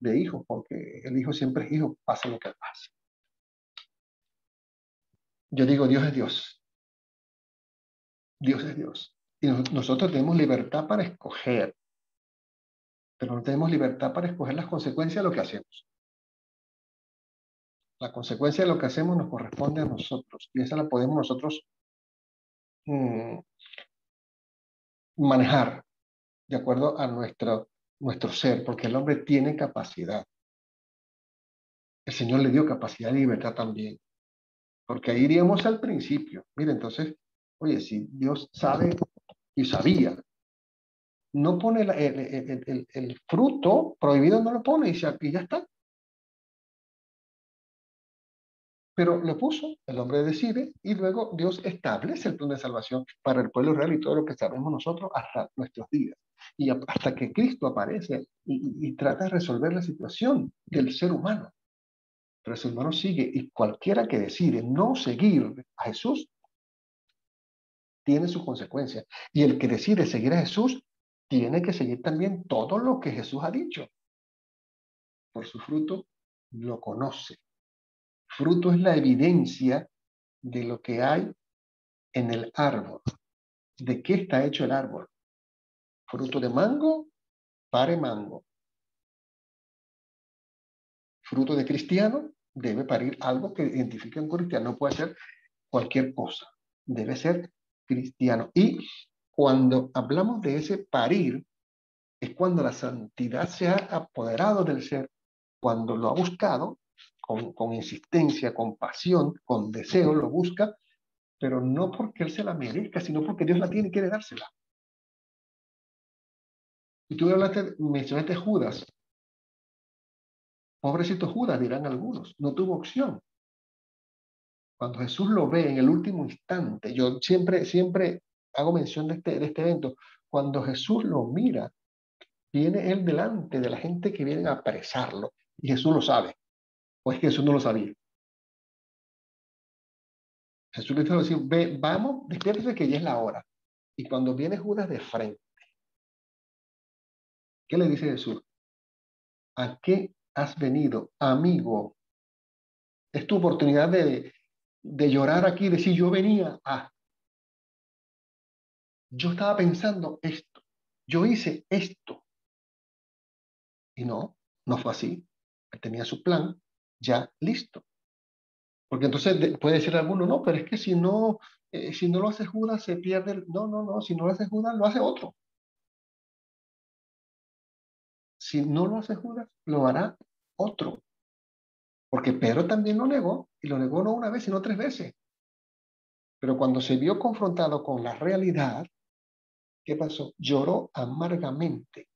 de hijos, porque el hijo siempre es hijo, pase lo que pase. Yo digo, Dios es Dios. Dios es Dios. Nosotros tenemos libertad para escoger, pero no tenemos libertad para escoger las consecuencias de lo que hacemos. La consecuencia de lo que hacemos nos corresponde a nosotros y esa la podemos nosotros mm, manejar de acuerdo a nuestro, nuestro ser, porque el hombre tiene capacidad. El Señor le dio capacidad y libertad también. Porque ahí iríamos al principio. Mire, entonces, oye, si Dios sabe y sabía. No pone el, fruto prohibido, no lo pone y, ya está. Pero lo puso, el hombre decide y luego Dios establece el plan de salvación para el pueblo real y todo lo que sabemos nosotros hasta nuestros días. Y hasta que Cristo aparece y, y trata de resolver la situación del ser humano. Pero el ser humano sigue y cualquiera que decide no seguir a Jesús tiene sus consecuencias. Y el que decide seguir a Jesús tiene que seguir también todo lo que Jesús ha dicho. Por su fruto lo conoce. Fruto es la evidencia de lo que hay en el árbol. ¿De qué está hecho el árbol? Fruto de mango, pare mango. Fruto de cristiano, debe parir algo que identifique a un cristiano. No puede ser cualquier cosa. Debe ser cristiano. Y cuando hablamos de ese parir, es cuando la santidad se ha apoderado del ser, cuando lo ha buscado con, con insistencia, con pasión, con deseo, lo busca, pero no porque él se la merezca, sino porque Dios la tiene y quiere dársela. Y tú hablaste, mencionaste Judas. Pobrecito Judas, dirán algunos, no tuvo opción. Cuando Jesús lo ve en el último instante, yo siempre, siempre hago mención de este, de este evento, cuando Jesús lo mira, viene él delante de la gente que viene a apresarlo y Jesús lo sabe, o es que Jesús no lo sabía. Jesús le dijo ve, vamos, despiértese que ya es la hora. Y cuando viene Judas de frente, ¿qué le dice Jesús? ¿A qué has venido, amigo? Es tu oportunidad de, de llorar aquí decir yo venía a... Yo estaba pensando esto, yo hice esto. Y no, no fue así. Él tenía su plan ya listo. Porque entonces puede decir alguno, no, pero es que si no, eh, si no lo hace Judas se pierde. No, no, no, si no lo hace Judas, lo hace otro. si no lo hace Judas, lo hará otro. Porque Pedro también lo negó, y lo negó no una vez, sino tres veces. Pero cuando se vio confrontado con la realidad, ¿qué pasó? Lloró amargamente.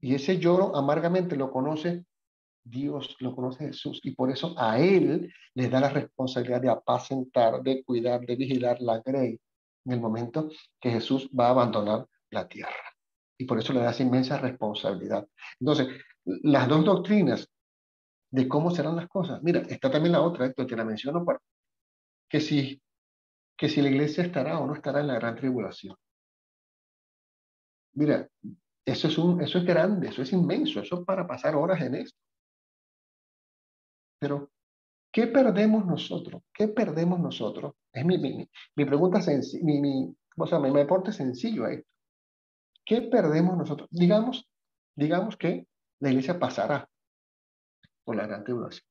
Y ese lloro amargamente lo conoce Dios, lo conoce Jesús. Y por eso a Él le da la responsabilidad de apacentar, de cuidar, de vigilar la grey en el momento que Jesús va a abandonar la tierra. Y por eso le da esa inmensa responsabilidad. Entonces, las dos doctrinas de cómo serán las cosas. Mira, está también la otra, esto te la menciono, para, que si, que si la iglesia estará o no estará en la gran tribulación. Mira, eso es, un, eso es grande, eso es inmenso, eso es para pasar horas en esto. Pero, ¿qué perdemos nosotros? ¿Qué perdemos nosotros? Es mi, mi, mi pregunta, mi, mi, o sea, me aporte sencillo a esto. ¿Qué perdemos nosotros? Digamos, digamos que la iglesia pasará por la gran tribulación.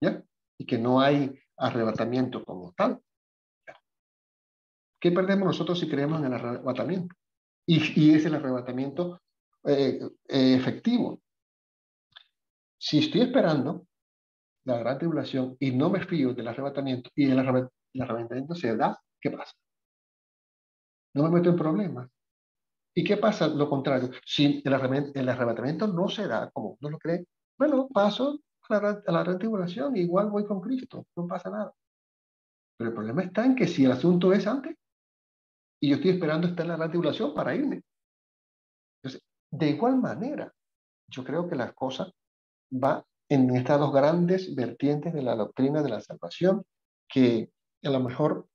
¿Ya? Y que no hay arrebatamiento como tal. ¿Qué perdemos nosotros si creemos en el arrebatamiento? Y, es el arrebatamiento eh, eh, efectivo. Si estoy esperando la gran tribulación y no me fío del arrebatamiento y el arrebatamiento se da, ¿qué pasa? No me meto en problemas. ¿Y qué pasa? Lo contrario, si el arrebatamiento, no se da como uno lo cree, bueno, paso a la, a la igual voy con Cristo, no pasa nada. Pero el problema está en que si el asunto es antes, y yo estoy esperando estar en la gran tribulación para irme. Entonces, de igual manera, yo creo que la cosa va en estas dos grandes vertientes de la doctrina de la salvación, que a lo mejor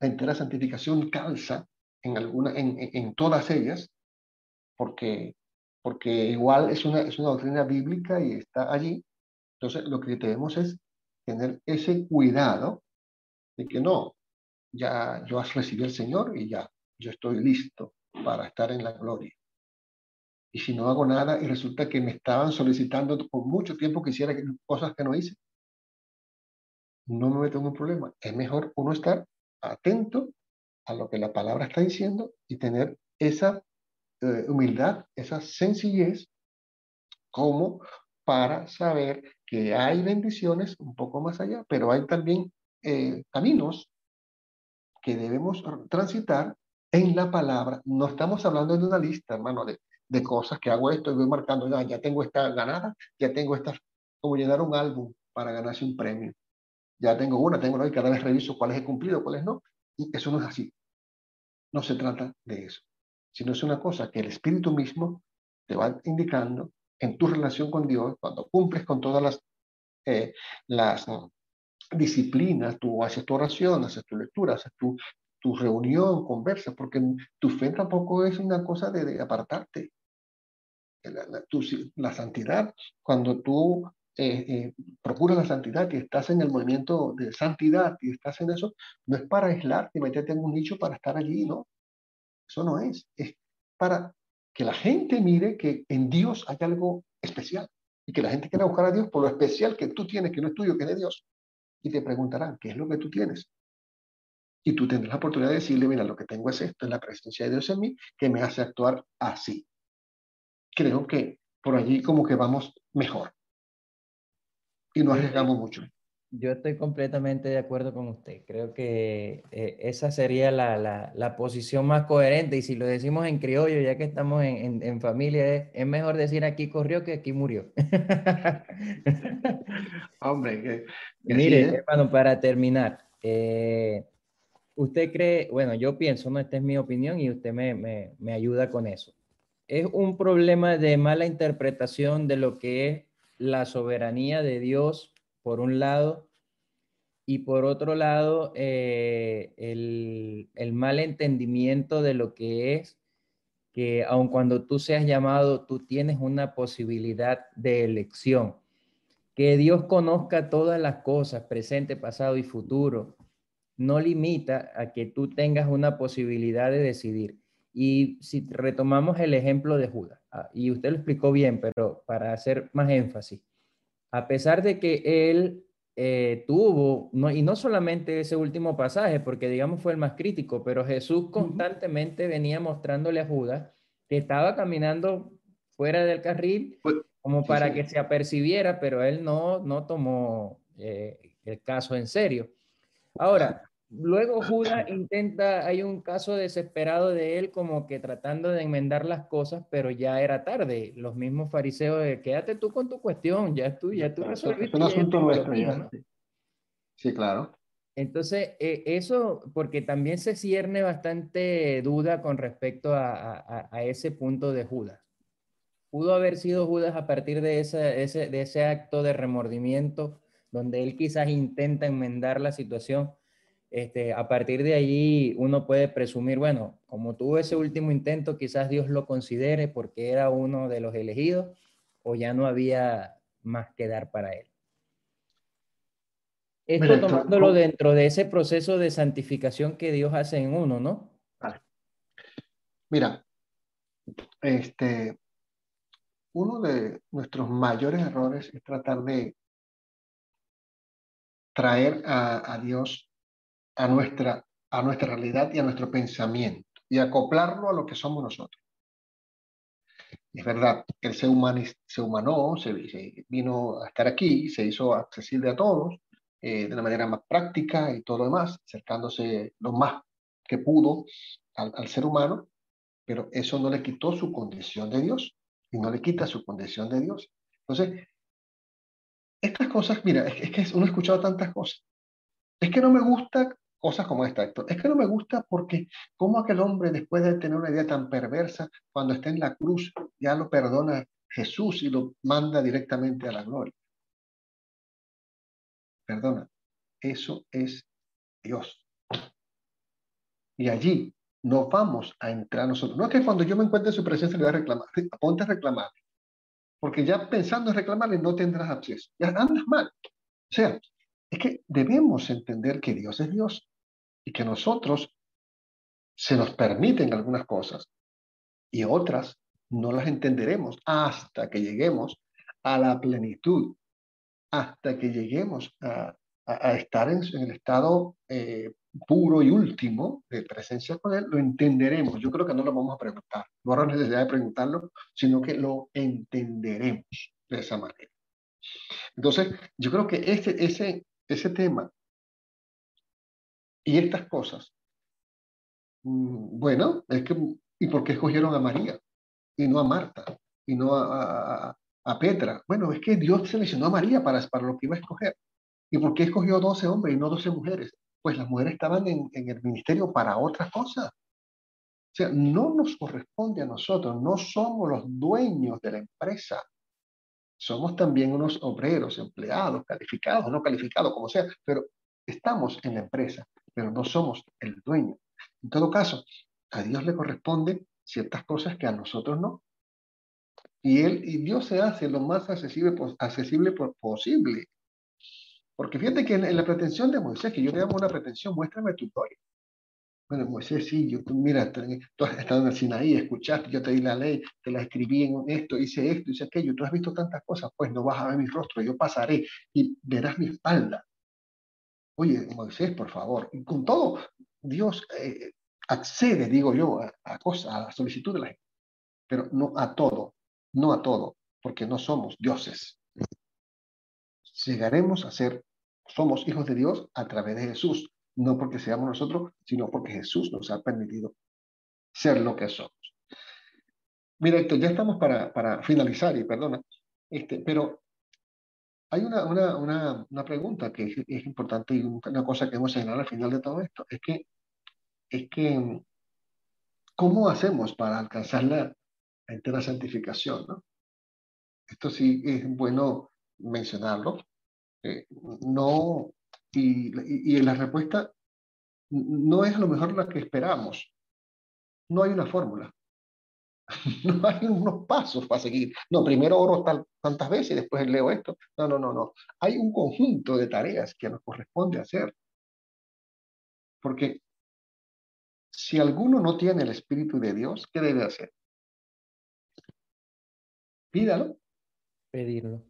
la entera santificación calza en, alguna, en, en, todas ellas, porque, porque igual es una, es una doctrina bíblica y está allí. Entonces, lo que debemos es tener ese cuidado de que no, ya yo has recibido el Señor y ya, yo estoy listo para estar en la gloria. Y si no hago nada y resulta que me estaban solicitando por mucho tiempo que hiciera cosas que no hice, no me meto en un problema. Es mejor uno estar atento a lo que la palabra está diciendo y tener esa eh, humildad, esa sencillez como para saber que hay bendiciones un poco más allá, pero hay también eh, caminos que debemos transitar en la palabra. No estamos hablando de una lista, hermano, de, cosas que hago esto y voy marcando, ya, ya tengo esta ganada, ya tengo esta, como llenar un álbum para ganarse un premio. Ya tengo una, tengo una y cada vez reviso cuáles he cumplido, cuáles no. Y eso no es así. No se trata de eso, sino es una cosa que el Espíritu mismo te va indicando en tu relación con Dios, cuando cumples con todas las, eh, las disciplinas, tú haces tu oración, haces tu lectura, haces tu, tu reunión, conversas, porque tu fe tampoco es una cosa de, apartarte. La, la, la, santidad, cuando tú eh, eh, procuras la santidad y estás en el movimiento de santidad y estás en eso, no es para aislarte y meterte en un nicho para estar allí, ¿no? Eso no es. Es para que la gente mire que en Dios hay algo especial y que la gente quiera buscar a Dios por lo especial que tú tienes, que no es tuyo, que es de Dios. Y te preguntarán, ¿qué es lo que tú tienes? Y tú tendrás la oportunidad de decirle, mira, lo que tengo es esto, es la presencia de Dios en mí, que me hace actuar así. Creo que por allí como que vamos mejor. Y no arriesgamos mucho. Yo estoy completamente de acuerdo con usted. Creo que eh, esa sería la, la, la, posición más coherente. Y si lo decimos en criollo, ya que estamos en, en, en familia, es, es, mejor decir aquí corrió que aquí murió. [LAUGHS] Hombre, que, que Mire, hermano, para terminar, eh, usted cree, bueno, yo pienso, no, esta es mi opinión y usted me, me, me ayuda con eso. Es un problema de mala interpretación de lo que es la soberanía de Dios por un lado, y por otro lado, eh, el, mal entendimiento de lo que es que aun cuando tú seas llamado, tú tienes una posibilidad de elección. Que Dios conozca todas las cosas, presente, pasado y futuro, no limita a que tú tengas una posibilidad de decidir. Y si retomamos el ejemplo de Judas, y usted lo explicó bien, pero para hacer más énfasis, a pesar de que él eh, tuvo, no, y no solamente ese último pasaje, porque digamos fue el más crítico, pero Jesús constantemente venía mostrándole a Judas que estaba caminando fuera del carril pues, como para que se apercibiera, pero él no, no tomó eh, el caso en serio. Ahora, luego Judas intenta, hay un caso desesperado de él como que tratando de enmendar las cosas, pero ya era tarde. Los mismos fariseos de quédate tú con tu cuestión, ya tú, ya tú resolviste. Es un asunto nuestro Sí, claro. Entonces, eh, eso, porque también se cierne bastante duda con respecto a, ese punto de Judas. Pudo haber sido Judas a partir de ese, ese, de ese acto de remordimiento, donde él quizás intenta enmendar la situación. Este, a partir de allí uno puede presumir, bueno, como tuvo ese último intento, quizás Dios lo considere porque era uno de los elegidos o ya no había más que dar para él. Esto tomándolo dentro de ese proceso de santificación que Dios hace en uno, ¿no? Mira, este, uno de nuestros mayores errores es tratar de traer a, Dios a nuestra, a nuestra realidad y a nuestro pensamiento y acoplarlo a lo que somos nosotros. Es verdad, Él se, se humanó, se, vino a estar aquí, se hizo accesible a todos, eh, de una manera más práctica y todo lo demás, acercándose lo más que pudo al, ser humano, pero eso no le quitó su condición de Dios y no le quita su condición de Dios. Entonces, estas cosas, mira, es, que uno ha escuchado tantas cosas. Es que no me gusta cosas como esta, Héctor. Es que no me gusta porque cómo aquel hombre, después de tener una idea tan perversa, cuando está en la cruz, ya lo perdona Jesús y lo manda directamente a la gloria perdona, eso es Dios. Y allí no vamos a entrar nosotros. No es que cuando yo me encuentre en su presencia le voy a reclamar, ponte a reclamar. Porque ya pensando en reclamarle no tendrás acceso. Ya andas mal. O sea, es que debemos entender que Dios es Dios y que nosotros se nos permiten algunas cosas y otras no las entenderemos hasta que lleguemos a la plenitud hasta que lleguemos a, estar en, el estado eh, puro y último de presencia con Él, lo entenderemos. Yo creo que no lo vamos a preguntar, no habrá necesidad de preguntarlo, sino que lo entenderemos de esa manera. Entonces, yo creo que ese, ese, ese tema y estas cosas, mm, bueno, es que, ¿y por qué escogieron a María y no a Marta y no a, a Petra. Bueno, es que Dios seleccionó a María para, para lo que iba a escoger. ¿Y por qué escogió 12 hombres y no 12 mujeres? Pues las mujeres estaban en, el ministerio para otras cosas. O sea, no nos corresponde a nosotros, no somos los dueños de la empresa. Somos también unos obreros, empleados, calificados, no calificados, como sea, pero estamos en la empresa, pero no somos el dueño. En todo caso, a Dios le corresponden ciertas cosas que a nosotros no. Y, él, y Dios se hace lo más accesible, posible. Porque fíjate que en, la pretensión de Moisés, que yo le llamo una pretensión, muéstrame tu gloria. Bueno, Moisés, sí, yo, mira, tú has estado en el Sinaí, escuchaste, yo te di la ley, te la escribí en esto, hice esto, hice aquello, tú has visto tantas cosas, pues no vas a ver mi rostro, yo pasaré y verás mi espalda. Oye, Moisés, por favor, y con todo, Dios eh, accede, digo yo, a, a, cosas, a la solicitud de la gente, pero no a todo no a todo, porque no somos dioses. Llegaremos a ser, somos hijos de Dios a través de Jesús, no porque seamos nosotros, sino porque Jesús nos ha permitido ser lo que somos. Mira, esto ya estamos para, para finalizar, y perdona, este, pero hay una, una, una, una pregunta que es, importante y una cosa que hemos señalado al final de todo esto, es que, es que, ¿cómo hacemos para alcanzar la, la santificación, ¿no? Esto sí es bueno mencionarlo. Eh, no, y, y, la respuesta no es a lo mejor la que esperamos. No hay una fórmula. [LAUGHS] No hay unos pasos para seguir. No, primero oro tal, tantas veces y después leo esto. No, no, no, no. Hay un conjunto de tareas que nos corresponde hacer. Porque si alguno no tiene el Espíritu de Dios, ¿qué debe hacer? Pídalo. Pedirlo.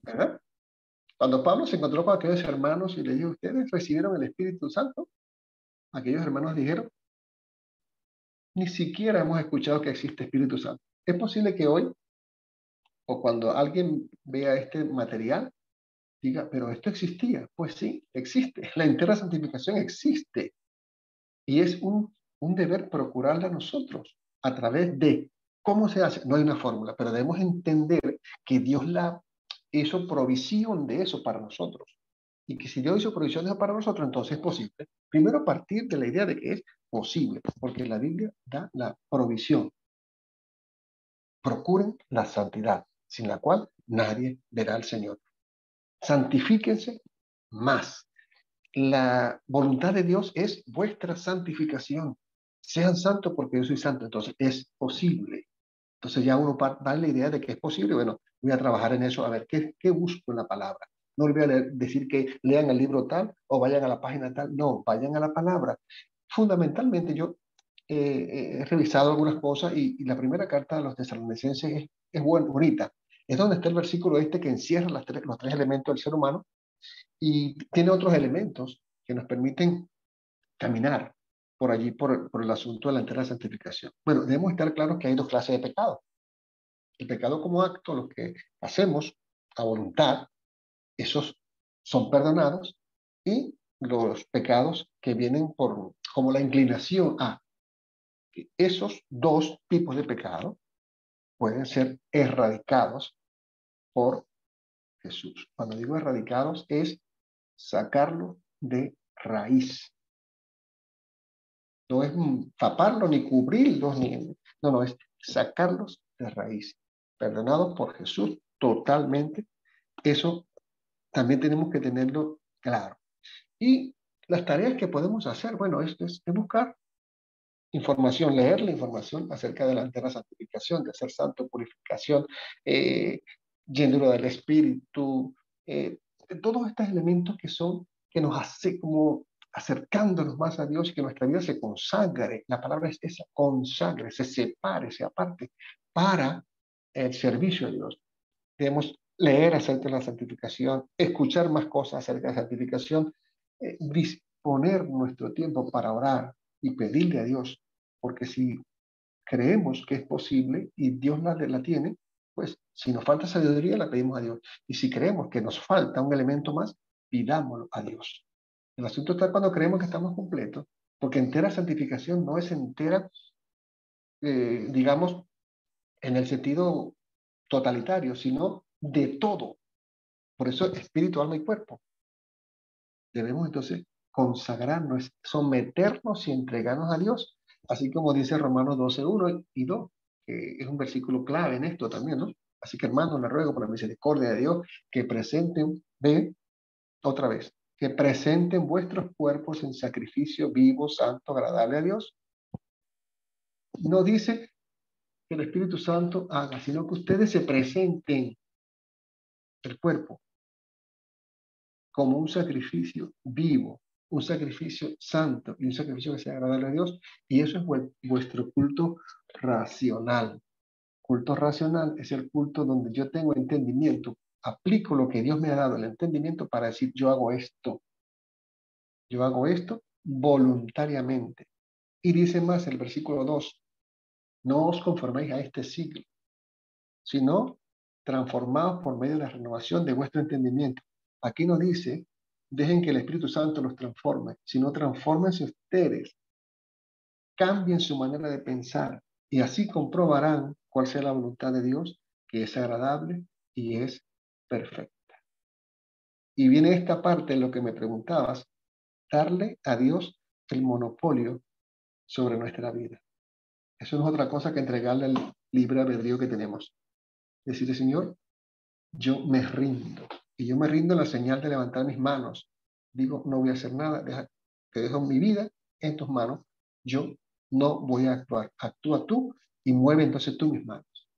Cuando Pablo se encontró con aquellos hermanos y le dijo, ¿ustedes recibieron el Espíritu Santo? Aquellos hermanos dijeron, ni siquiera hemos escuchado que existe Espíritu Santo. Es posible que hoy o cuando alguien vea este material, diga, pero esto existía. Pues sí, existe. [LAUGHS] La entera santificación existe. Y es un, un deber procurarla a nosotros a través de cómo se hace. No hay una fórmula, pero debemos entender que Dios la hizo provisión de eso para nosotros. Y que si Dios hizo provisión de eso para nosotros, entonces es posible. Primero partir de la idea de que es posible, porque la Biblia da la provisión. Procuren la santidad, sin la cual nadie verá al Señor. Santifíquense más. La voluntad de Dios es vuestra santificación. Sean santos porque yo soy santo. Entonces es posible. Entonces ya uno da la idea de que es posible. Bueno, voy a trabajar en eso, a ver qué, qué busco en la palabra. No le voy a decir que lean el libro tal o vayan a la página tal. No, vayan a la palabra. Fundamentalmente yo he revisado algunas cosas y, la primera carta de los tesalonicenses es, es bonita. Es donde está el versículo este que encierra las los tres elementos del ser humano y tiene otros elementos que nos permiten caminar por allí, por, por el asunto de la entera santificación. Bueno, debemos estar claros que hay dos clases de pecado. El pecado como acto, lo que hacemos a voluntad, esos son perdonados, y los pecados que vienen por, como la inclinación a. Esos dos tipos de pecado pueden ser erradicados por Jesús. Cuando digo erradicados es sacarlo de raíz. No es taparlo ni cubrirlos, ni, no, no, es sacarlos de raíz. Perdonados por Jesús totalmente. Eso también tenemos que tenerlo claro. Y las tareas que podemos hacer, bueno, esto es, buscar información, leer la información acerca de la entera santificación, de ser santo, purificación, eh, llenura del espíritu, eh, todos estos elementos que son, que nos hace como acercándonos más a Dios y que nuestra vida se consagre. La palabra es esa, consagre, se separe, se aparte para el servicio a Dios. Debemos leer acerca de la santificación, escuchar más cosas acerca de la santificación, eh, disponer nuestro tiempo para orar y pedirle a Dios, porque si creemos que es posible y Dios la, la tiene, pues si nos falta sabiduría, la pedimos a Dios. Y si creemos que nos falta un elemento más, pidámoslo a Dios. El asunto está cuando creemos que estamos completos, porque entera santificación no es entera, eh, digamos, en el sentido totalitario, sino de todo. Por eso espíritu, alma y cuerpo. Debemos entonces consagrarnos, someternos y entregarnos a Dios, así como dice Romanos 12, 1 y 2, que es un versículo clave en esto también, ¿no? Así que hermanos, le ruego por la misericordia de Dios que presenten, ve otra vez, que presenten vuestros cuerpos en sacrificio vivo, santo, agradable a Dios. No dice que el Espíritu Santo haga, sino que ustedes se presenten el cuerpo como un sacrificio vivo, un sacrificio santo y un sacrificio que sea agradable a Dios. Y eso es vuestro culto racional. Culto racional es el culto donde yo tengo entendimiento, aplico lo que Dios me ha dado, el entendimiento para decir, yo hago esto. Yo hago esto voluntariamente. Y dice más el versículo 2, no os conforméis a este siglo, sino transformados por medio de la renovación de vuestro entendimiento. Aquí nos dice, dejen que el Espíritu Santo los transforme, sino transfórmense ustedes, cambien su manera de pensar y así comprobarán cuál sea la voluntad de Dios, que es agradable y es perfecta. Y viene esta parte en lo que me preguntabas, darle a Dios el monopolio sobre nuestra vida. Eso no es otra cosa que entregarle el libre albedrío que tenemos. Decirle, Señor, yo me rindo. Y yo me rindo en la señal de levantar mis manos. Digo, no voy a hacer nada, te dejo mi vida en tus manos. Yo no voy a actuar. Actúa tú y mueve entonces tú mis manos.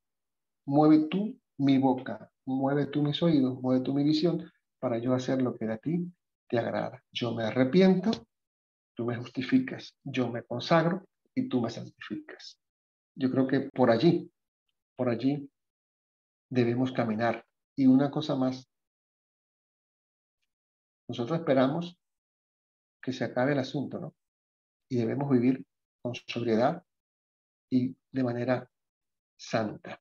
Mueve tú mi boca, mueve tú mis oídos, mueve tú mi visión para yo hacer lo que a ti te agrada. Yo me arrepiento, tú me justificas, yo me consagro y tú me santificas. Yo creo que por allí, por allí debemos caminar. Y una cosa más, nosotros esperamos que se acabe el asunto, ¿no? Y debemos vivir con sobriedad y de manera santa.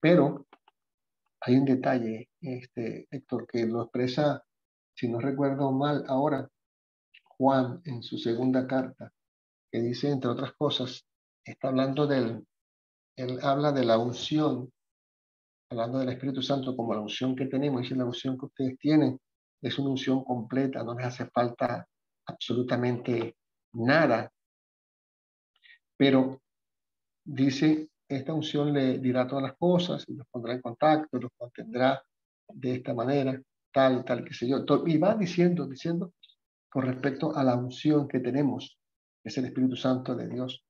Pero hay un detalle, este, Héctor, que lo expresa, si no recuerdo mal, ahora Juan en su segunda carta, que dice, entre otras cosas, está hablando del, él habla de la unción, hablando del Espíritu Santo como la unción que tenemos, dice la unción que ustedes tienen es una unción completa, no les hace falta absolutamente nada. Pero dice, esta unción le dirá todas las cosas, los pondrá en contacto, los contendrá de esta manera, tal, tal, qué sé yo. Y va diciendo, diciendo con respecto a la unción que tenemos, es el Espíritu Santo de Dios.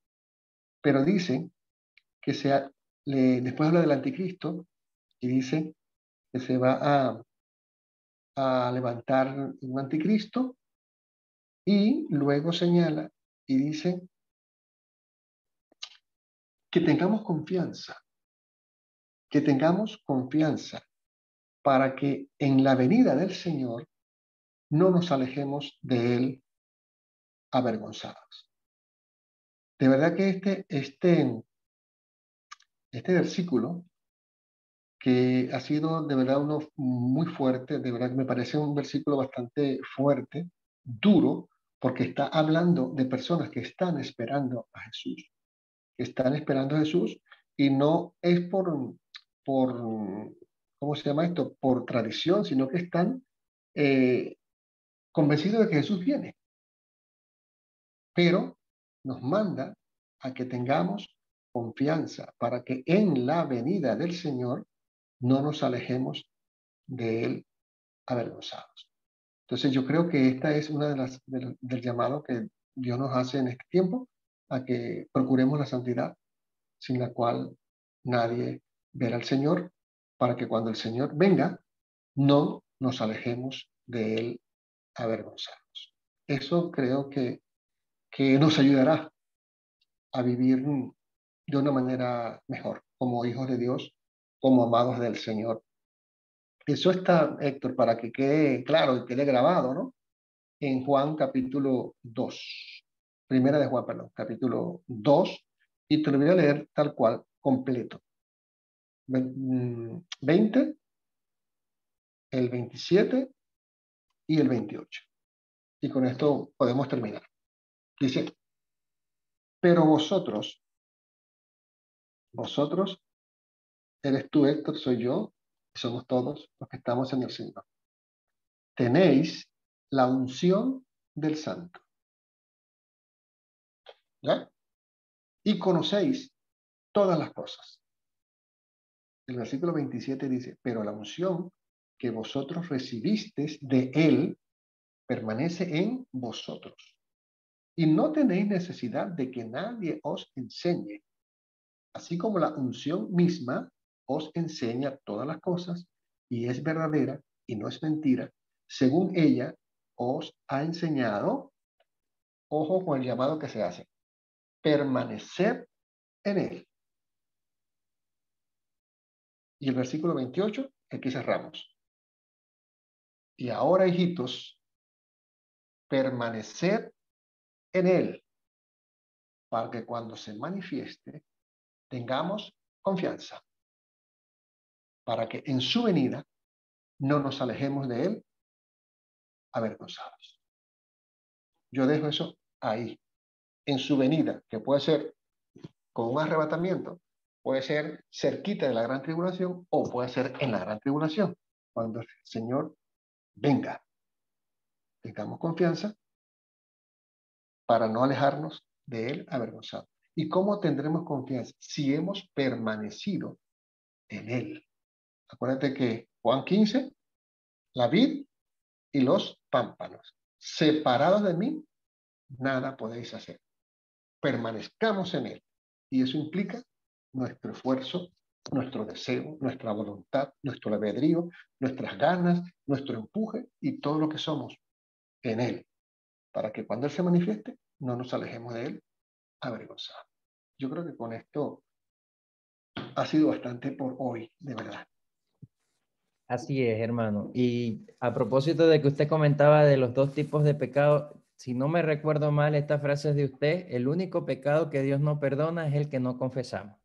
Pero dice que sea, le, después habla del anticristo y dice que se va a, a levantar un anticristo y luego señala y dice que tengamos confianza, que tengamos confianza para que en la venida del Señor no nos alejemos de Él avergonzados. De verdad que este, este, este versículo, que ha sido de verdad uno muy fuerte, de verdad que me parece un versículo bastante fuerte, duro, porque está hablando de personas que están esperando a Jesús que están esperando a Jesús y no es por, por ¿cómo se llama esto? Por tradición, sino que están eh, convencidos de que Jesús viene. Pero nos manda a que tengamos confianza para que en la venida del Señor no nos alejemos de Él avergonzados. Entonces yo creo que esta es una de las del, llamado que Dios nos hace en este tiempo a que procuremos la santidad, sin la cual nadie verá al Señor, para que cuando el Señor venga, no nos alejemos de Él avergonzados. Eso creo que, que nos ayudará a vivir de una manera mejor, como hijos de Dios, como amados del Señor. Eso está, Héctor, para que quede claro y quede grabado, ¿no? En Juan capítulo 2. Primera de Juan, perdón, capítulo 2, y te lo voy a leer tal cual, completo. 20, mm, el 27 y el 28. Y con esto podemos terminar. Dice, pero vosotros, vosotros, eres tú, Héctor, soy yo, y somos todos los que estamos en el Señor. Tenéis la unción del Santo y conocéis todas las cosas. El versículo 27 dice, pero la unción que vosotros recibisteis de Él permanece en vosotros. Y no tenéis necesidad de que nadie os enseñe, así como la unción misma os enseña todas las cosas y es verdadera y no es mentira, según ella os ha enseñado, ojo con el llamado que se hace, permanecer en él. Y el versículo 28, aquí cerramos. Y ahora, hijitos, permanecer en él, para que cuando se manifieste tengamos confianza, para que en su venida no nos alejemos de él avergonzados. Yo dejo eso ahí en su venida, que puede ser con un arrebatamiento, puede ser cerquita de la gran tribulación o puede ser en la gran tribulación, cuando el Señor venga. Tengamos confianza para no alejarnos de Él avergonzado. ¿Y cómo tendremos confianza? Si hemos permanecido en Él. Acuérdate que Juan 15, la vid y los pámpanos. Separados de mí, nada podéis hacer permanezcamos en Él. Y eso implica nuestro esfuerzo, nuestro deseo, nuestra voluntad, nuestro albedrío, nuestras ganas, nuestro empuje y todo lo que somos en Él, para que cuando Él se manifieste no nos alejemos de Él avergonzados. Yo creo que con esto ha sido bastante por hoy, de verdad. Así es, hermano. Y a propósito de que usted comentaba de los dos tipos de pecado, si no me recuerdo mal esta frase es de usted, el único pecado que Dios no perdona es el que no confesamos.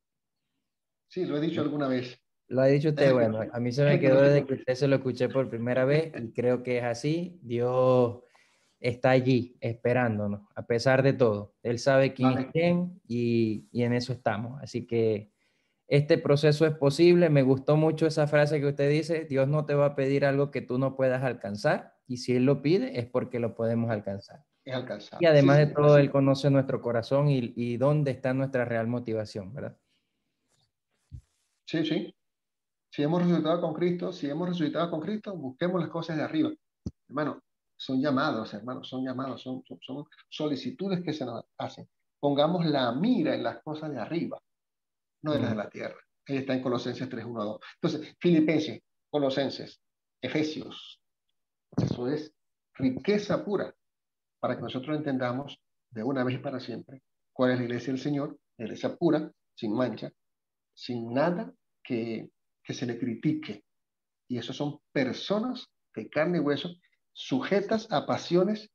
Sí, lo he dicho alguna vez. Lo ha dicho usted, bueno, a mí se me [LAUGHS] quedó desde que usted se lo escuché por primera vez y creo que es así. Dios está allí esperándonos, a pesar de todo. Él sabe quién es quién y, y en eso estamos. Así que este proceso es posible. Me gustó mucho esa frase que usted dice, Dios no te va a pedir algo que tú no puedas alcanzar y si Él lo pide es porque lo podemos alcanzar. Y además de todo, Él conoce nuestro corazón y, y dónde está nuestra real motivación, ¿verdad? Sí, sí. Si hemos resucitado con Cristo, si hemos resucitado con Cristo, busquemos las cosas de arriba. Hermano, son llamados, hermano, son llamados, son, son, solicitudes que se nos hacen. Pongamos la mira en las cosas de arriba, no en las de la tierra. Ahí está en Colosenses 3, 1, 2. Entonces, Filipenses, Colosenses, Efesios, eso es riqueza pura para que nosotros entendamos de una vez y para siempre cuál es la iglesia del Señor, la iglesia pura, sin mancha, sin nada que, que se le critique. Y eso son personas de carne y hueso sujetas a pasiones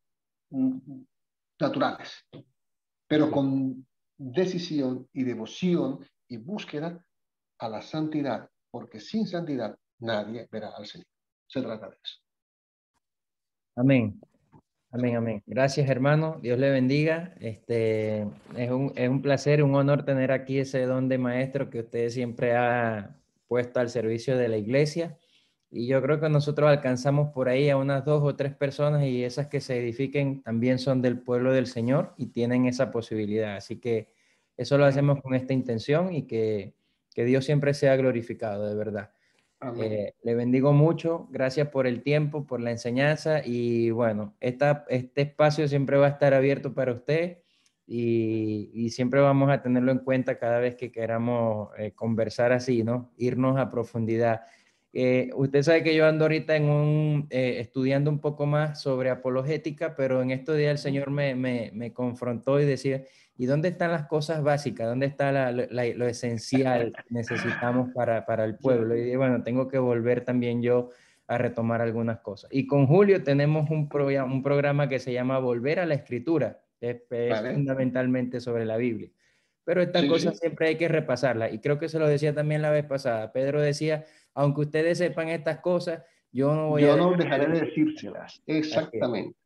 mm, naturales, pero con decisión y devoción y búsqueda a la santidad, porque sin santidad nadie verá al Señor. Se trata de eso. Amén. Amén, amén. Gracias, hermano. Dios le bendiga. Este, es un, es un placer, un honor tener aquí ese don de maestro que usted siempre ha puesto al servicio de la iglesia. Y yo creo que nosotros alcanzamos por ahí a unas dos o tres personas y esas que se edifiquen también son del pueblo del Señor y tienen esa posibilidad. Así que eso lo hacemos con esta intención y que, que Dios siempre sea glorificado, de verdad. Eh, le bendigo mucho, gracias por el tiempo, por la enseñanza y bueno, esta, este espacio siempre va a estar abierto para usted y, y siempre vamos a tenerlo en cuenta cada vez que queramos eh, conversar así, ¿no? Irnos a profundidad. Eh, usted sabe que yo ando ahorita en un, eh, estudiando un poco más sobre apologética, pero en estos días el Señor me, me, me confrontó y decía, ¿y dónde están las cosas básicas? ¿Dónde está la, lo esencial que necesitamos para, para, el pueblo? Y bueno, tengo que volver también yo a retomar algunas cosas. Y con Julio tenemos un, programa, un programa que se llama Volver a la Escritura, es, es fundamentalmente sobre la Biblia. Pero estas cosas siempre hay que repasarlas. Y creo que se lo decía también la vez pasada. Pedro decía, aunque ustedes sepan estas cosas, yo no voy yo a... no dejaré de decírselas. Exactamente.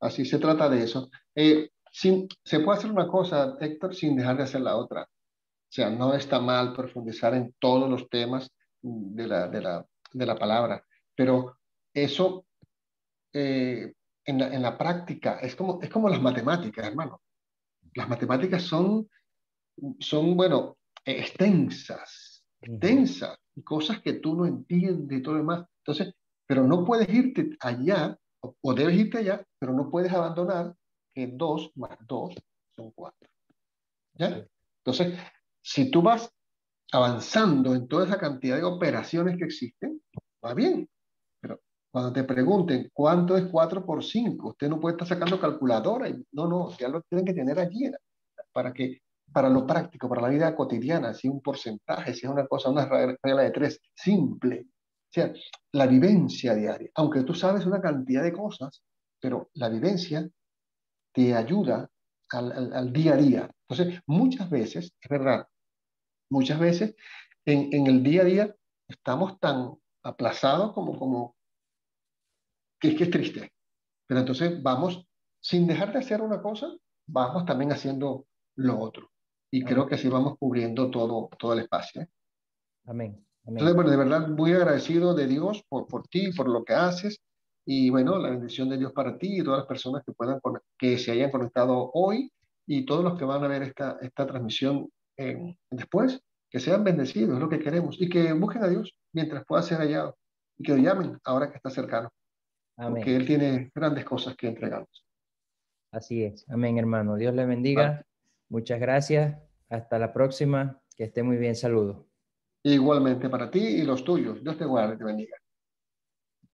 Así se trata de eso. Eh, sin, se puede hacer una cosa, Héctor, sin dejar de hacer la otra. O sea, no está mal profundizar en todos los temas de la, de la, de la palabra, pero eso eh, en, la, en, la, práctica es como, es como las matemáticas, hermano. Las matemáticas son, son bueno, extensas, extensas y cosas que tú no entiendes y todo lo demás. Entonces, pero no puedes irte allá, o, debes irte allá, pero no puedes abandonar que dos más dos son cuatro. ¿Ya? Entonces, si tú vas avanzando en toda esa cantidad de operaciones que existen, va bien. Pero cuando te pregunten cuánto es 4 por 5, usted no puede estar sacando calculadora. Y, no, no, ya lo tienen que tener allí para que para lo práctico, para la vida cotidiana, si un porcentaje, si es una cosa, una regla de tres, simple. O sea, la vivencia diaria, aunque tú sabes una cantidad de cosas, pero la vivencia te ayuda al, al, día a día. Entonces, muchas veces, es verdad, muchas veces en, el día a día estamos tan aplazados como, como que es que es triste. Pero entonces vamos, sin dejar de hacer una cosa, vamos también haciendo lo otro. Y creo que así vamos cubriendo todo, todo el espacio. ¿eh? Amén. Entonces, bueno, de verdad, muy agradecido de Dios por, por ti, por lo que haces. Y bueno, la bendición de Dios para ti y todas las personas que, puedan, que se hayan conectado hoy y todos los que van a ver esta, esta transmisión después, que sean bendecidos, es lo que queremos. Y que busquen a Dios mientras pueda ser hallado. Y que lo llamen ahora que está cercano. Amén. Porque Él tiene grandes cosas que entregarnos. Así es. Amén, hermano. Dios le bendiga. Muchas gracias. Hasta la próxima. Que esté muy bien. Saludos. Igualmente para ti y los tuyos. Dios te guarde y te bendiga.